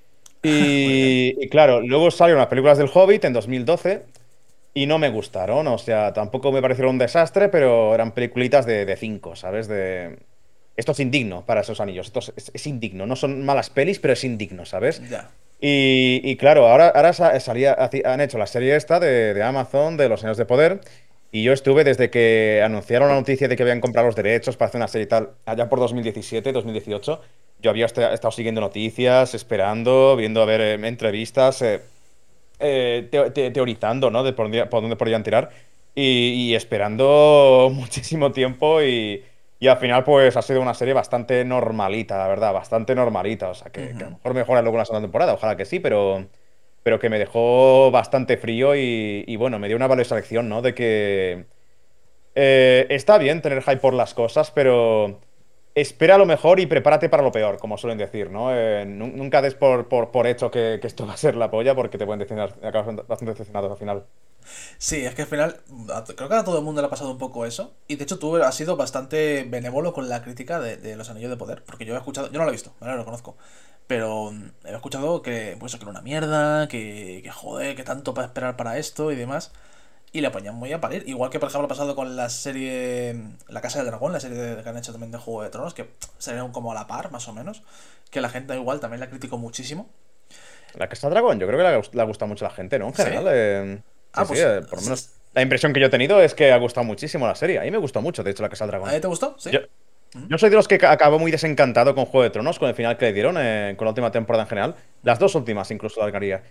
Y, y claro, luego salieron las películas del Hobbit en 2012 y no me gustaron. O sea, tampoco me parecieron un desastre, pero eran peliculitas de 5, ¿sabes? De... Esto es indigno para esos anillos. Esto es, es- es indigno. No son malas pelis, pero es indigno, ¿sabes? Ya. Y, y claro, ahora, ahora sa- salía, han hecho la serie esta de, de Amazon, de los años de poder. Y yo estuve desde que anunciaron la noticia de que habían comprado los derechos para hacer una serie y tal, allá por 2017, 2018. Yo había est- estado siguiendo noticias, esperando, viendo a ver eh, entrevistas, eh, eh, teo- te- teorizando, ¿no? De por dónde, por dónde podrían tirar. Y, y esperando muchísimo tiempo y, y al final pues ha sido una serie bastante normalita, la verdad, bastante normalita. O sea, que, que a lo mejor mejora luego en la segunda temporada, ojalá que sí, pero, pero que me dejó bastante frío y, y bueno, me dio una valiosa lección, ¿no? De que eh, está bien tener hype por las cosas, pero espera lo mejor y prepárate para lo peor, como suelen decir, ¿no? Eh, nu- nunca des por, por, por hecho que, que esto va a ser la polla porque te pueden decepcionar, acabas bastante decepcionado al final. Sí, es que al final creo que a todo el mundo le ha pasado un poco eso. Y de hecho tú has sido bastante benévolo con la crítica de, de los anillos de poder. Porque yo he escuchado, yo no lo he visto, ¿vale? Lo conozco. Pero mm, he escuchado que, pues, que era una mierda, que, que joder, que tanto para esperar para esto y demás. Y le ponían muy a parir. Igual que, por ejemplo, ha pasado con la serie La Casa del Dragón, la serie de- que han hecho también de Juego de Tronos, que salieron como a la par, más o menos. Que la gente igual también la criticó muchísimo. La Casa Dragón, yo creo que le, ha gustado mucho a la gente, ¿no? En ¿Sí? general. eh, sí, Ah, sí, pues, eh, por lo menos la impresión que yo he tenido es que ha gustado muchísimo la serie. A mí me gustó mucho, de hecho, la Casa del Dragón. ¿A ti te gustó? Sí. Yo, yo soy de los que ca- acabó muy desencantado con Juego de Tronos, con el final que le dieron, eh, con la última temporada en general. Las dos últimas, incluso, la largaría.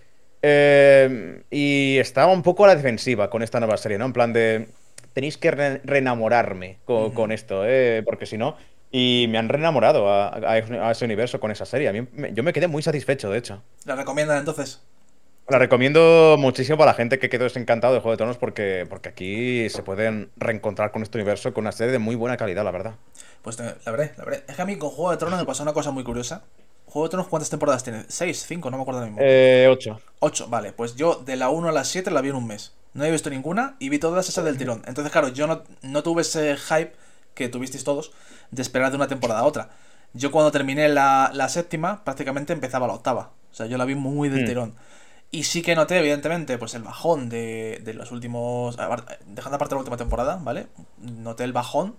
Eh, y estaba un poco a la defensiva con esta nueva serie, ¿no? En plan de. Tenéis que re- reenamorarme con, con esto, ¿eh? Porque si no. Y me han reenamorado a, a- a ese universo con esa serie. A mí me- yo me quedé muy satisfecho, de hecho. ¿La recomiendan entonces? La recomiendo muchísimo para la gente que quedó desencantado de Juego de Tronos porque, porque aquí se pueden reencontrar con este universo con una serie de muy buena calidad, la verdad. Pues la veré, la veré. Es que a mí con Juego de Tronos me pasó una cosa muy curiosa. ¿Juego de Tronos cuántas temporadas tiene? ¿Seis? ¿Cinco? No me acuerdo mismo. Eh, ocho. Ocho, vale. Pues yo de la 1 a la 7 la vi en un mes. No he visto ninguna y vi todas esas del tirón. Entonces, claro, yo no, no tuve ese hype que tuvisteis todos de esperar de una temporada a otra. Yo cuando terminé la, la séptima, prácticamente empezaba la octava. O sea, yo la vi muy del Mm. tirón. Y sí que noté, evidentemente, pues el bajón de, de los últimos. Dejando aparte la última temporada, ¿vale? Noté el bajón.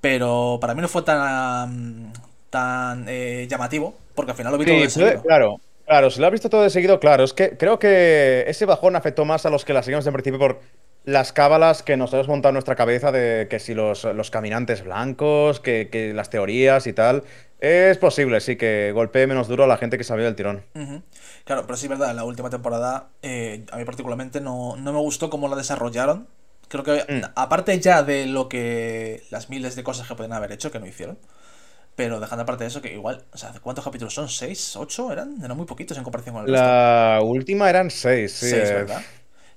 Pero para mí no fue tan. tan eh, llamativo. Porque al final lo vi todo Sí, de seguido. claro, claro, si lo has visto todo de seguido, claro. Es que creo que ese bajón afectó más a los que la seguimos en principio por las cábalas que nos hemos montado en nuestra cabeza de que si los, los caminantes blancos, que, que las teorías y tal. Es posible, sí, que golpee menos duro a la gente que salió del tirón. Ujú. Claro, pero sí es verdad, la última temporada eh, a mí particularmente no, no me gustó cómo la desarrollaron. Creo que, Mm. aparte ya de lo que. las miles de cosas que pueden haber hecho, que no hicieron. Pero dejando aparte de eso, que igual, o sea, ¿cuántos capítulos son? ¿Seis? ¿Ocho? Eran, eran muy poquitos en comparación con el resto. La última eran seis, sí. Seis, ¿verdad?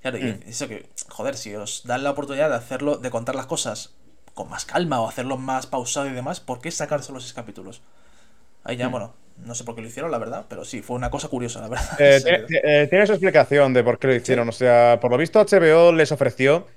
Claro, y Mm. eso que, joder, si os dan la oportunidad de hacerlo, de contar las cosas con más calma o hacerlo más pausado y demás, ¿por qué sacar solo seis capítulos? Ahí ya, Mm. bueno, no sé por qué lo hicieron, la verdad, pero sí, fue una cosa curiosa, la verdad. Eh, tiene, eh, tiene su explicación de por qué lo hicieron. O sea, por lo visto HBO les ofreció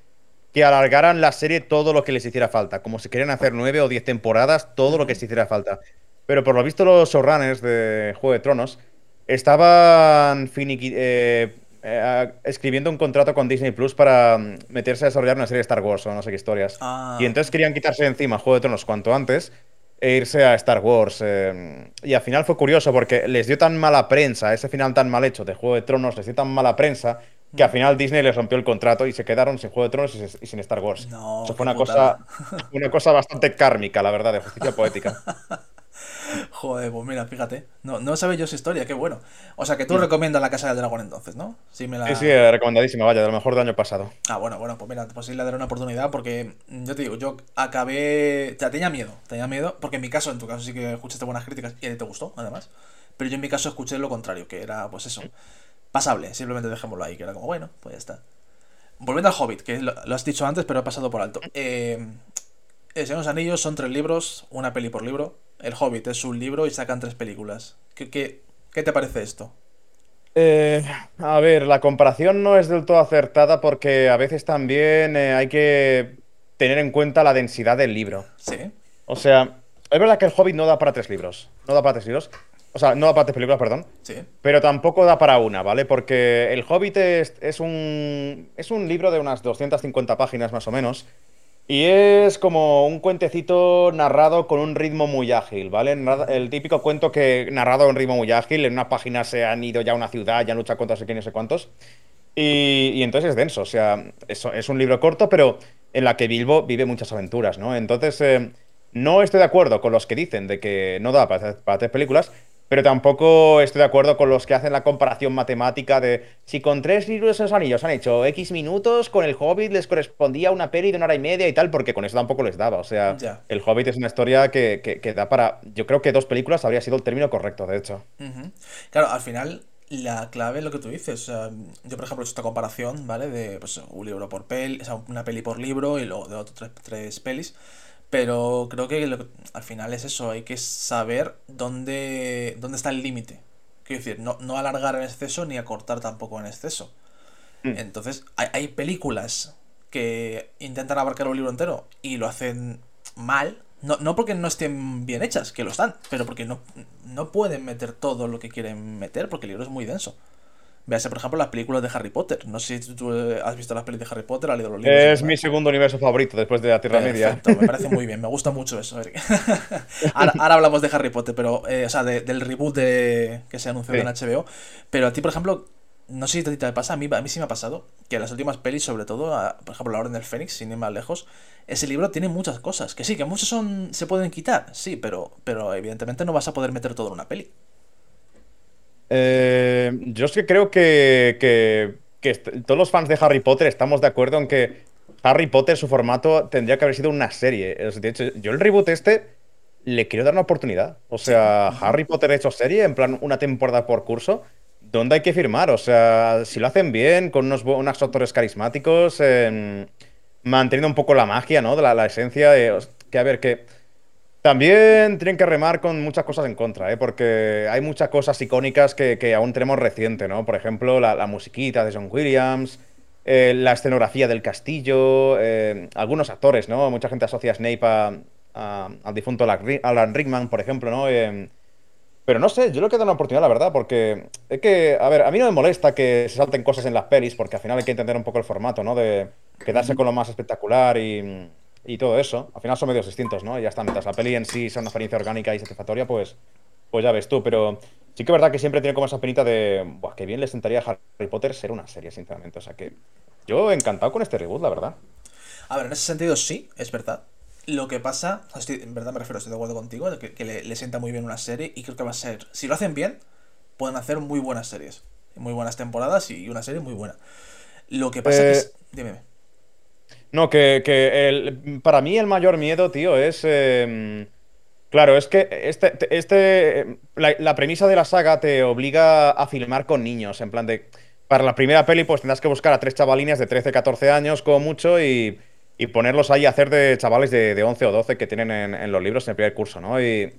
que alargaran la serie todo lo que les hiciera falta. Como si querían hacer nueve o diez temporadas, todo lo que les hiciera falta. Pero por lo visto los showrunners de Juego de Tronos estaban finiqui- eh, eh, escribiendo un contrato con Disney Plus para mm, meterse a desarrollar una serie de Star Wars o no sé qué historias. Ah. Y entonces querían quitarse de encima Juego de Tronos cuanto antes e irse a Star Wars. eh, y al final fue curioso porque les dio tan mala prensa, ese final tan mal hecho de Juego de Tronos, les dio tan mala prensa que al final Disney les rompió el contrato y se quedaron sin Juego de Tronos y, y sin Star Wars. No, Eso fue una putada. cosa, una cosa bastante kármica, la verdad, de justicia poética. Joder, pues mira, fíjate. No, no sabía yo esa historia, qué bueno. O sea, que tú recomiendas la Casa del Dragón entonces, ¿no? Sí, me la... Sí, sí, recomendadísima, vaya, de lo mejor del año pasado. Ah, bueno, bueno, pues mira, pues sí le daré una oportunidad porque mm, yo te digo, yo acabé... O sea, tenía miedo, tenía miedo, porque en mi caso, en tu caso sí que escuchaste buenas críticas y te gustó, además. Pero yo en mi caso escuché lo contrario, que era, pues eso, pasable, simplemente dejémoslo ahí, que era como, bueno, pues ya está. Volviendo al Hobbit, que lo, lo has dicho antes, pero he pasado por alto. Eh, el Señor de los Anillos son tres libros, una peli por libro. El Hobbit es un libro y sacan tres películas. ¿Qué, qué, qué te parece esto? Eh, a ver, la comparación no es del todo acertada porque a veces también eh, hay que tener en cuenta la densidad del libro. Sí. O sea, es verdad que el Hobbit no da para tres libros. No da para tres libros. O sea, no da para tres películas, perdón. Sí. Pero tampoco da para una, ¿vale? Porque El Hobbit es, es un, es un libro de unas 250 páginas más o menos. Y es como un cuentecito narrado con un ritmo muy ágil, ¿vale? El típico cuento que narrado en ritmo muy ágil, en una página se han ido ya a una ciudad, ya han luchado contra sé quién y no sé cuántos. Y, y entonces es denso, o sea, es, es un libro corto, pero en la que Bilbo vive muchas aventuras, ¿no? Entonces, eh, no estoy de acuerdo con los que dicen de que no da para, para tres películas, pero tampoco estoy de acuerdo con los que hacen la comparación matemática de si con tres libros de los anillos han hecho X minutos, con el Hobbit les correspondía una peli de una hora y media y tal, porque con eso tampoco les daba. O sea, Ya. el Hobbit es una historia que, que- que da para. Yo creo que dos películas habría sido el término correcto, de hecho. Ujú. Claro, al final la clave es lo que tú dices. O sea, yo, por ejemplo, he hecho esta comparación, ¿vale? De pues, un libro por peli, o sea, una peli por libro y luego de otros tres, tres pelis. Pero creo que lo al final es eso, hay que saber dónde, dónde está el límite. Quiero decir, no, no alargar en exceso ni acortar tampoco en exceso. Mm. Entonces, hay, hay películas que intentan abarcar un libro entero y lo hacen mal. No, no porque no estén bien hechas, que lo están, pero porque no, no pueden meter todo lo que quieren meter, porque el libro es muy denso. Véase, por ejemplo, las películas de Harry Potter. No sé si tú eh, has visto las películas de Harry Potter, has leído los libros. Es mi segundo universo favorito después de la Tierra Media. Perfecto, me parece muy bien, me gusta mucho eso. Ahora, ahora hablamos de Harry Potter, pero, eh, o sea, de- del reboot de, que se anunció Sí. en HBO. Pero a ti, por ejemplo, no sé si te pasa, a mí, a mí sí me ha pasado que las últimas pelis, sobre todo, a- por ejemplo, La Orden del Fénix, sin ir más lejos, ese libro tiene muchas cosas. Que sí, que muchos son se pueden quitar, sí, pero, pero evidentemente no vas a poder meter todo en una peli. Eh, yo es que creo que, que- que est- todos los fans de Harry Potter estamos de acuerdo en que Harry Potter, su formato, tendría que haber sido una serie. De hecho, yo el reboot este le quiero dar una oportunidad. O sea, Harry Potter hecho serie, en plan una temporada por curso. ¿dónde hay que firmar? O sea, si lo hacen bien, con unos, unos actores carismáticos, eh, manteniendo un poco la magia, ¿no? De la, la esencia. de- que a ver, que también tienen que remar con muchas cosas en contra, ¿eh? Porque hay muchas cosas icónicas que, que aún tenemos reciente, ¿no? Por ejemplo, la, la musiquita de John Williams, eh, la escenografía del castillo, eh, algunos actores, ¿no? Mucha gente asocia a Snape a- a- al difunto Alan Rickman, por ejemplo, ¿no? Eh, pero no sé, yo le queda una oportunidad, la verdad, porque es que, a ver, a mí no me molesta que se salten cosas en las pelis, porque al final hay que entender un poco el formato, ¿no? De quedarse con lo más espectacular y, y todo eso. Al final son medios distintos, ¿no? Y ya está, mientras la peli en sí sea una experiencia orgánica y satisfactoria, pues, pues ya ves tú. Pero sí que es verdad que siempre tiene como esa penita de, buah, qué bien le sentaría a Harry Potter ser una serie, sinceramente. O sea que yo encantado con este reboot, la verdad. A ver, en ese sentido sí, es verdad. Lo que pasa, estoy- en verdad me refiero, estoy de acuerdo contigo, de que, que le, le sienta muy bien una serie y creo que va a ser, si lo hacen bien, pueden hacer muy buenas series, muy buenas temporadas y una serie muy buena. Lo que pasa Eh, que es, dime. No, que, que para mí el mayor miedo, tío, es... eh, claro, es que este, este, la, premisa de la saga te obliga a filmar con niños, en plan de... Para la primera peli, pues tendrás que buscar a tres chavalines de 13, 14 años, como mucho, y, y ponerlos ahí a hacer de chavales de, de 11 o 12 que tienen en, los libros en el primer curso, ¿no? Y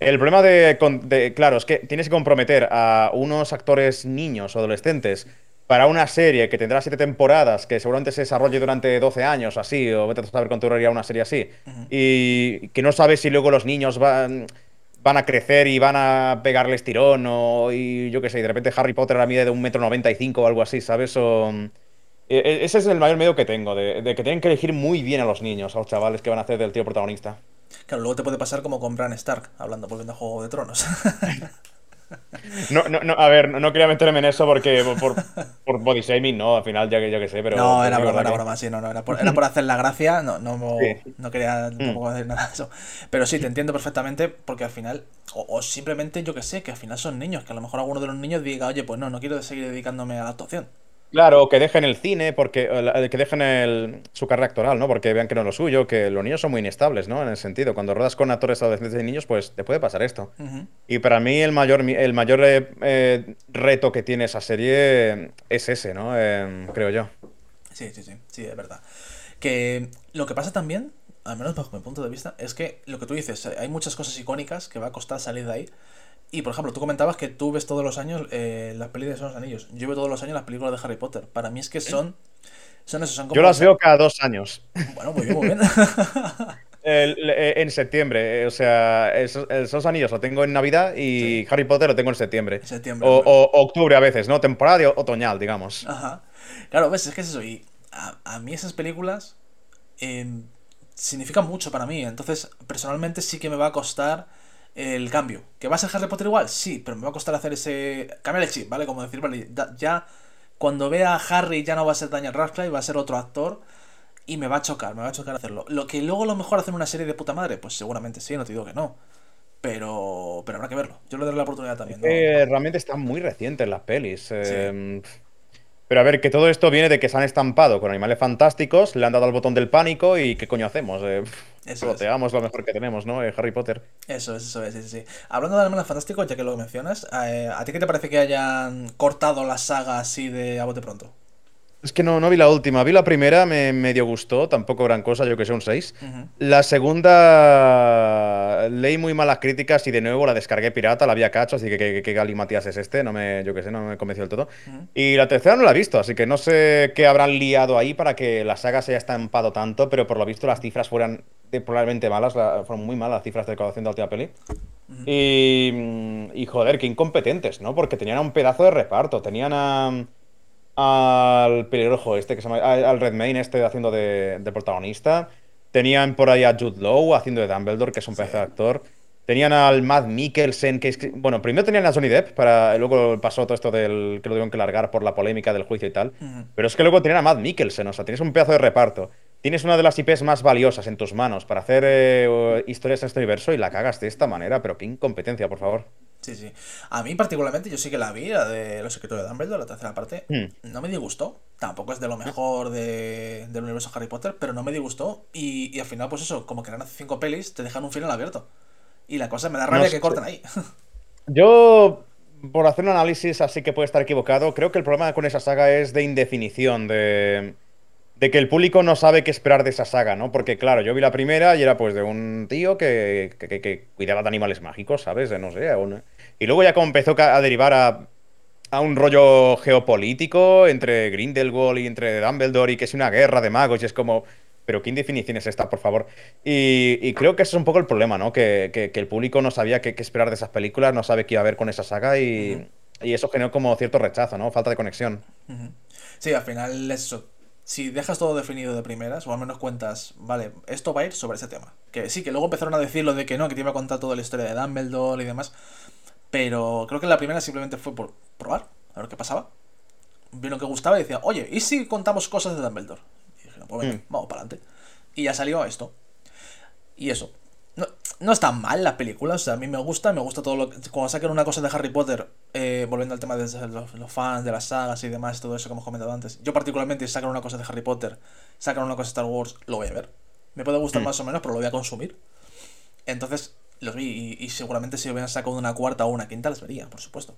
el problema de, de- Claro, es que tienes que comprometer a unos actores niños o adolescentes para una serie que tendrá siete temporadas, que seguramente se desarrolle durante 12 años, así, o vete a saber cuánto duraría una serie así, y que no sabes si luego los niños van, van a crecer y van a pegarles tirón, o y yo qué sé, y de repente Harry Potter ahora mide de un metro noventa y cinco o algo así, ¿sabes? O, e- e- ese es el mayor miedo que tengo, de, de que tienen que elegir muy bien a los niños, a los chavales que van a hacer del tío protagonista. Claro, luego te puede pasar como con Bran Stark, hablando volviendo a Juego de Tronos. No, no, no, a ver, no, no quería meterme en eso porque por, por body shaming, no, al final ya que que sé, pero... no, era broma, era que- broma, sí, no, no, era por, era por hacer la gracia, no, no, no, Sí. no quería Mm. tampoco decir nada de eso. Pero sí, te entiendo perfectamente, porque al final, o, o simplemente yo que sé, que al final son niños, que a lo mejor alguno de los niños diga, oye, pues no, no quiero seguir dedicándome a la actuación. Claro, que dejen el cine, porque eh, la- que dejen el- su carrera actoral, ¿no? Porque vean que no es lo suyo, que los niños son muy inestables, ¿no? En el sentido, cuando rodas con actores adolescentes y niños, pues te puede pasar esto. Ujú. Y para mí el mayor, mi- el mayor eh, eh, reto que tiene esa serie es ese, ¿no? Eh, creo yo. Sí, sí, sí, sí, es verdad. Que lo que pasa también, al menos bajo mi punto de vista, es que lo que tú dices, eh, hay muchas cosas icónicas que va a costar salir de ahí. Y por ejemplo, tú comentabas que tú ves todos los años eh, las películas de los anillos. Yo veo todos los años las películas de Harry Potter. Para mí es que son. Son eso, son como. Yo las veo cada dos años. Bueno, muy bien, muy bien. El- eh, en septiembre, eh, o sea, esos, esos anillos lo tengo en Navidad y Harry Potter lo tengo en septiembre. Septiembre, O, o octubre a veces, ¿no? Temporada de otoñal, digamos. Ajá. Claro, ves, es que es eso. Y a, a mí esas películas eh, significan mucho para mí. Entonces, personalmente sí que me va a costar el cambio. ¿Que va a ser Harry Potter igual? Sí, pero me va a costar hacer ese... Cambiar el chip, ¿vale? Como decir, vale, ya cuando vea a Harry ya no va a ser Daniel Radcliffe, va a ser otro actor. Y me va a chocar, me va a chocar hacerlo. Lo que luego a lo mejor hacer una serie de puta madre, pues seguramente sí, no te digo que no. Pero, pero habrá que verlo. Yo le daré la oportunidad también. ¿no? Eh, realmente están muy recientes las pelis. eh, Pero a ver, que todo esto viene de que se han estampado con animales fantásticos, le han dado al botón del pánico y ¿qué coño hacemos? Eh, Eso es. proteamos lo mejor que tenemos, ¿no? Eh, Harry Potter. Eso es, eso es, sí, sí. sí. Hablando de Animales Fantásticos, ya que lo mencionas, eh, ¿a ti qué te parece que hayan cortado la saga así de a bote pronto? Es que no, no vi la última, vi la primera, me medio gustó, tampoco gran cosa, yo que sé, un 6. Ujú. La segunda leí muy malas críticas y de nuevo la descargué pirata, la había cacho, así que qué que, Gali Matías es este, no me, yo que sé, no me convenció del todo. Y la tercera no la he visto, así que no sé qué habrán liado ahí para que la saga se haya estampado tanto, pero por lo visto las cifras fueran de- probablemente malas, la- fueron muy malas las cifras de recaudación de la última peli. Y, y joder, qué incompetentes, ¿no? Porque tenían a un pedazo de reparto, tenían a al pelirrojo este que se llama al Redmayne este haciendo de, de protagonista. Tenían por ahí a Jude Law haciendo de Dumbledore, que es un pedazo de actor. Tenían al Matt Mikkelsen, que es bueno, primero tenían a Johnny Depp, para luego pasó todo esto del que lo tuvieron que largar por la polémica del juicio y tal. Pero es que luego tenían a Matt Mikkelsen, o sea, tienes un pedazo de reparto. Tienes una de las IPs más valiosas en tus manos para hacer eh, historias en este universo y la cagas de esta manera, pero qué incompetencia, por favor. Sí, sí. A mí particularmente, yo sí que la vi, la de Los secretos de Dumbledore, la tercera parte. Hmm. No me disgustó. Tampoco es de lo mejor de, del universo Harry Potter, pero no me disgustó. Y, y al final, pues eso, como que eran cinco pelis, te dejan un final abierto. Y la cosa me da rabia No que corten ahí. Yo por hacer un análisis así que puede estar equivocado, creo que el problema con esa saga es de indefinición, de, de que el público no sabe qué esperar de esa saga, ¿no? Porque claro, yo vi la primera y era pues de un tío que, que- que- que cuidaba de animales mágicos, ¿sabes? De no sé. un- Y luego ya como empezó a derivar a, a un rollo geopolítico entre Grindelwald y entre Dumbledore y que es una guerra de magos y es como... Pero ¿qué indefinición es esta, por favor? Y, y creo que ese es un poco el problema, ¿no? Que, que- que el público no sabía qué, qué esperar de esas películas, no sabe qué iba a ver con esa saga y, y eso generó como cierto rechazo, ¿no? Falta de conexión. Sí, al final eso. Si dejas todo definido de primeras, o al menos cuentas, vale, esto va a ir sobre ese tema. Que sí, que luego empezaron a decir lo de que no, que te iba a contar toda la historia de Dumbledore y demás. Pero creo que la primera simplemente fue por probar, a ver qué pasaba. Vieron que gustaba y decía, oye, ¿y si contamos cosas de Dumbledore? Y dijeron, pues venga, Mm. vamos para adelante. Y ya salió esto. Y eso. No, no está mal la película, o sea, a mí me gusta, me gusta todo lo que... Cuando saquen una cosa de Harry Potter, eh, volviendo al tema de los, los fans, de las sagas y demás, todo eso que hemos comentado antes, yo particularmente si sacan una cosa de Harry Potter, sacan una cosa de Star Wars, lo voy a ver. Me puede gustar Mm. más o menos, pero lo voy a consumir. Entonces, los vi y, y seguramente si hubieran sacado una cuarta o una quinta, las vería, por supuesto.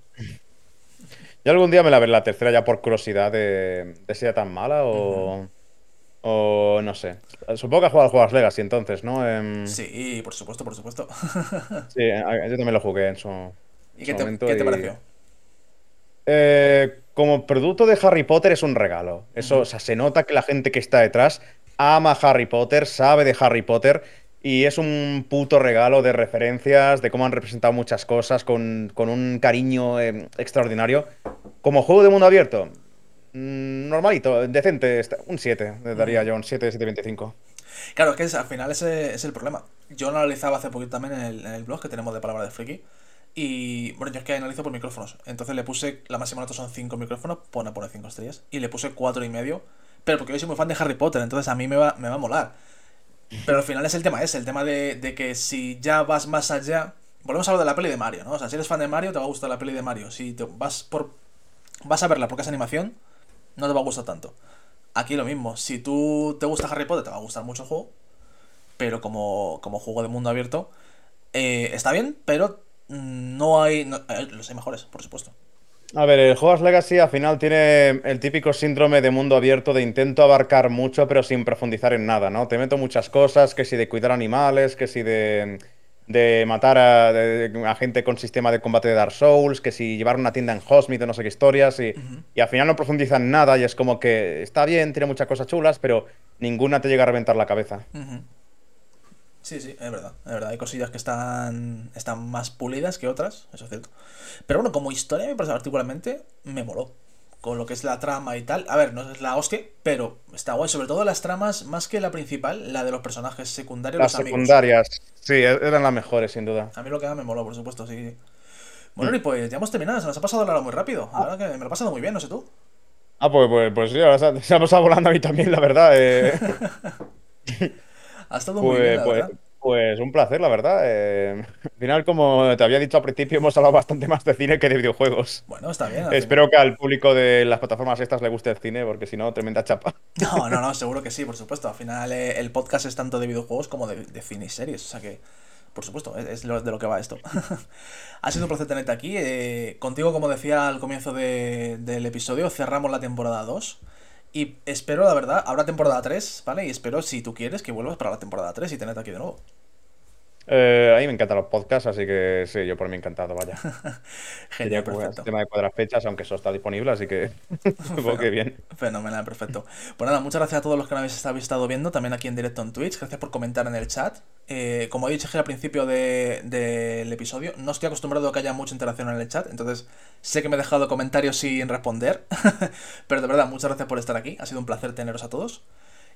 Yo algún día me la veré la tercera ya por curiosidad de, de si era tan mala o... O no sé. Supongo que has jugado al Juegos Legacy entonces, ¿no? Em, Sí, por supuesto, por supuesto. sí, a- yo también lo jugué en su, ¿Y qué te, momento qué te y- pareció? Eh, como producto de Harry Potter es un regalo. Eso, o sea, se nota que la gente que está detrás ama Harry Potter, sabe de Harry Potter y es un puto regalo de referencias, de cómo han representado muchas cosas con, con un cariño eh, extraordinario. Como juego de mundo abierto, mm, normalito, decente, un 7, le daría yo un 7, 7.25. Claro, es que al final ese es el problema. Yo lo analizaba hace poquito también en el, en el blog que tenemos de Palabra de Friki. Y bueno, yo es que analizo por micrófonos. Entonces le puse, la máxima nota son 5 micrófonos, pone poner 5 estrellas. Y le puse cuatro y medio. Pero porque yo soy muy fan de Harry Potter, entonces a mí me va, me va a molar. Pero al final es el tema ese, el tema de, de que si ya vas más allá. Volvemos a hablar de la peli de Mario, ¿no? O sea, si eres fan de Mario, te va a gustar la peli de Mario. Si te vas por. vas a verla porque es animación, no te va a gustar tanto. Aquí lo mismo, si tú te gusta Harry Potter, te va a gustar mucho el juego. Pero como, como juego de mundo abierto, eh, está bien, pero mm, no hay. eh, los hay mejores, por supuesto. A ver, el Hogwarts Legacy al final tiene el típico síndrome de mundo abierto de intento abarcar mucho pero sin profundizar en nada, ¿no? Te meto muchas cosas, que si de cuidar animales, que si de, de matar a, de- a gente con sistema de combate de Dark Souls, que si llevar una tienda en Hogsmeade o no sé qué historias, y, y al final no profundizan en nada y es como que está bien, tiene muchas cosas chulas, pero ninguna te llega a reventar la cabeza. Ujú. Sí, sí, es verdad, es verdad. Hay cosillas que están, están más pulidas que otras, eso es cierto. Pero bueno, como historia, me parece particularmente, me moló. Con lo que es la trama y tal. A ver, no es la hostia, pero está guay. Sobre todo las tramas, más que la principal, la de los personajes secundarios, Las los amigos. secundarias, sí, e- eran las mejores, sin duda. A mí lo que me moló, por supuesto, sí. sí. Bueno, y pues ya hemos terminado, se nos ha pasado la hora muy rápido. La verdad que me lo he pasado muy bien, no sé tú. Ah, pues, pues, pues sí, ahora se, se ha pasado volando a mí también, la verdad. eh. Ha estado muy Pues, bien, la pues, verdad. pues un placer, la verdad. eh, al final, como te había dicho al principio, hemos hablado bastante más de cine que de videojuegos. Bueno, está bien. Espero que al público de las plataformas estas le guste el cine, porque si no, tremenda chapa. No, no, no, seguro que sí, por supuesto. Al final eh, el podcast es tanto de videojuegos como de, de cine y series. O sea que, por supuesto, es, es lo- de lo que va esto. ha sido un placer tenerte aquí. eh, contigo, como decía al comienzo de- del episodio, cerramos la temporada 2. Y espero, la verdad, habrá temporada 3, ¿vale? Y espero, si tú quieres, que vuelvas para la temporada 3 y tenerte aquí de nuevo. Eh, a mí me encantan los podcasts, así que sí, yo por mí encantado, vaya. Genial, perfecto. el tema de cuadras fechas, aunque eso está disponible, así que supongo que bien. Fenomenal, perfecto. Pues nada, muchas gracias a todos los que nos habéis estado viendo, también aquí en directo en Twitch. Gracias por comentar en el chat. Eh, como he dicho al principio de- del episodio, no estoy acostumbrado a que haya mucha interacción en el chat, entonces sé que me he dejado comentarios sin responder. Pero de verdad, muchas gracias por estar aquí. Ha sido un placer teneros a todos.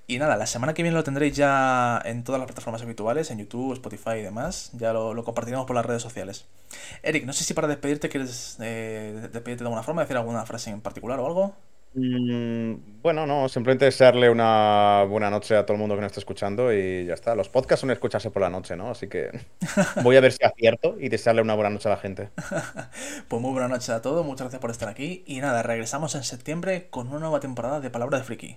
Y nada, la semana que viene lo tendréis ya en todas las plataformas habituales, en YouTube, Spotify y demás. Ya lo, lo compartiremos por las redes sociales. Eric, no sé si para despedirte quieres eh, despedirte de alguna forma, decir alguna frase en particular o algo. Mm, bueno, no, simplemente desearle una buena noche a todo el mundo que nos esté escuchando y ya está. Los podcasts son escucharse por la noche, ¿no? Así que voy a ver si acierto y desearle una buena noche a la gente. Pues muy buena noche a todos, muchas gracias por estar aquí. Y nada, regresamos en septiembre con una nueva temporada de Palabra de Friki.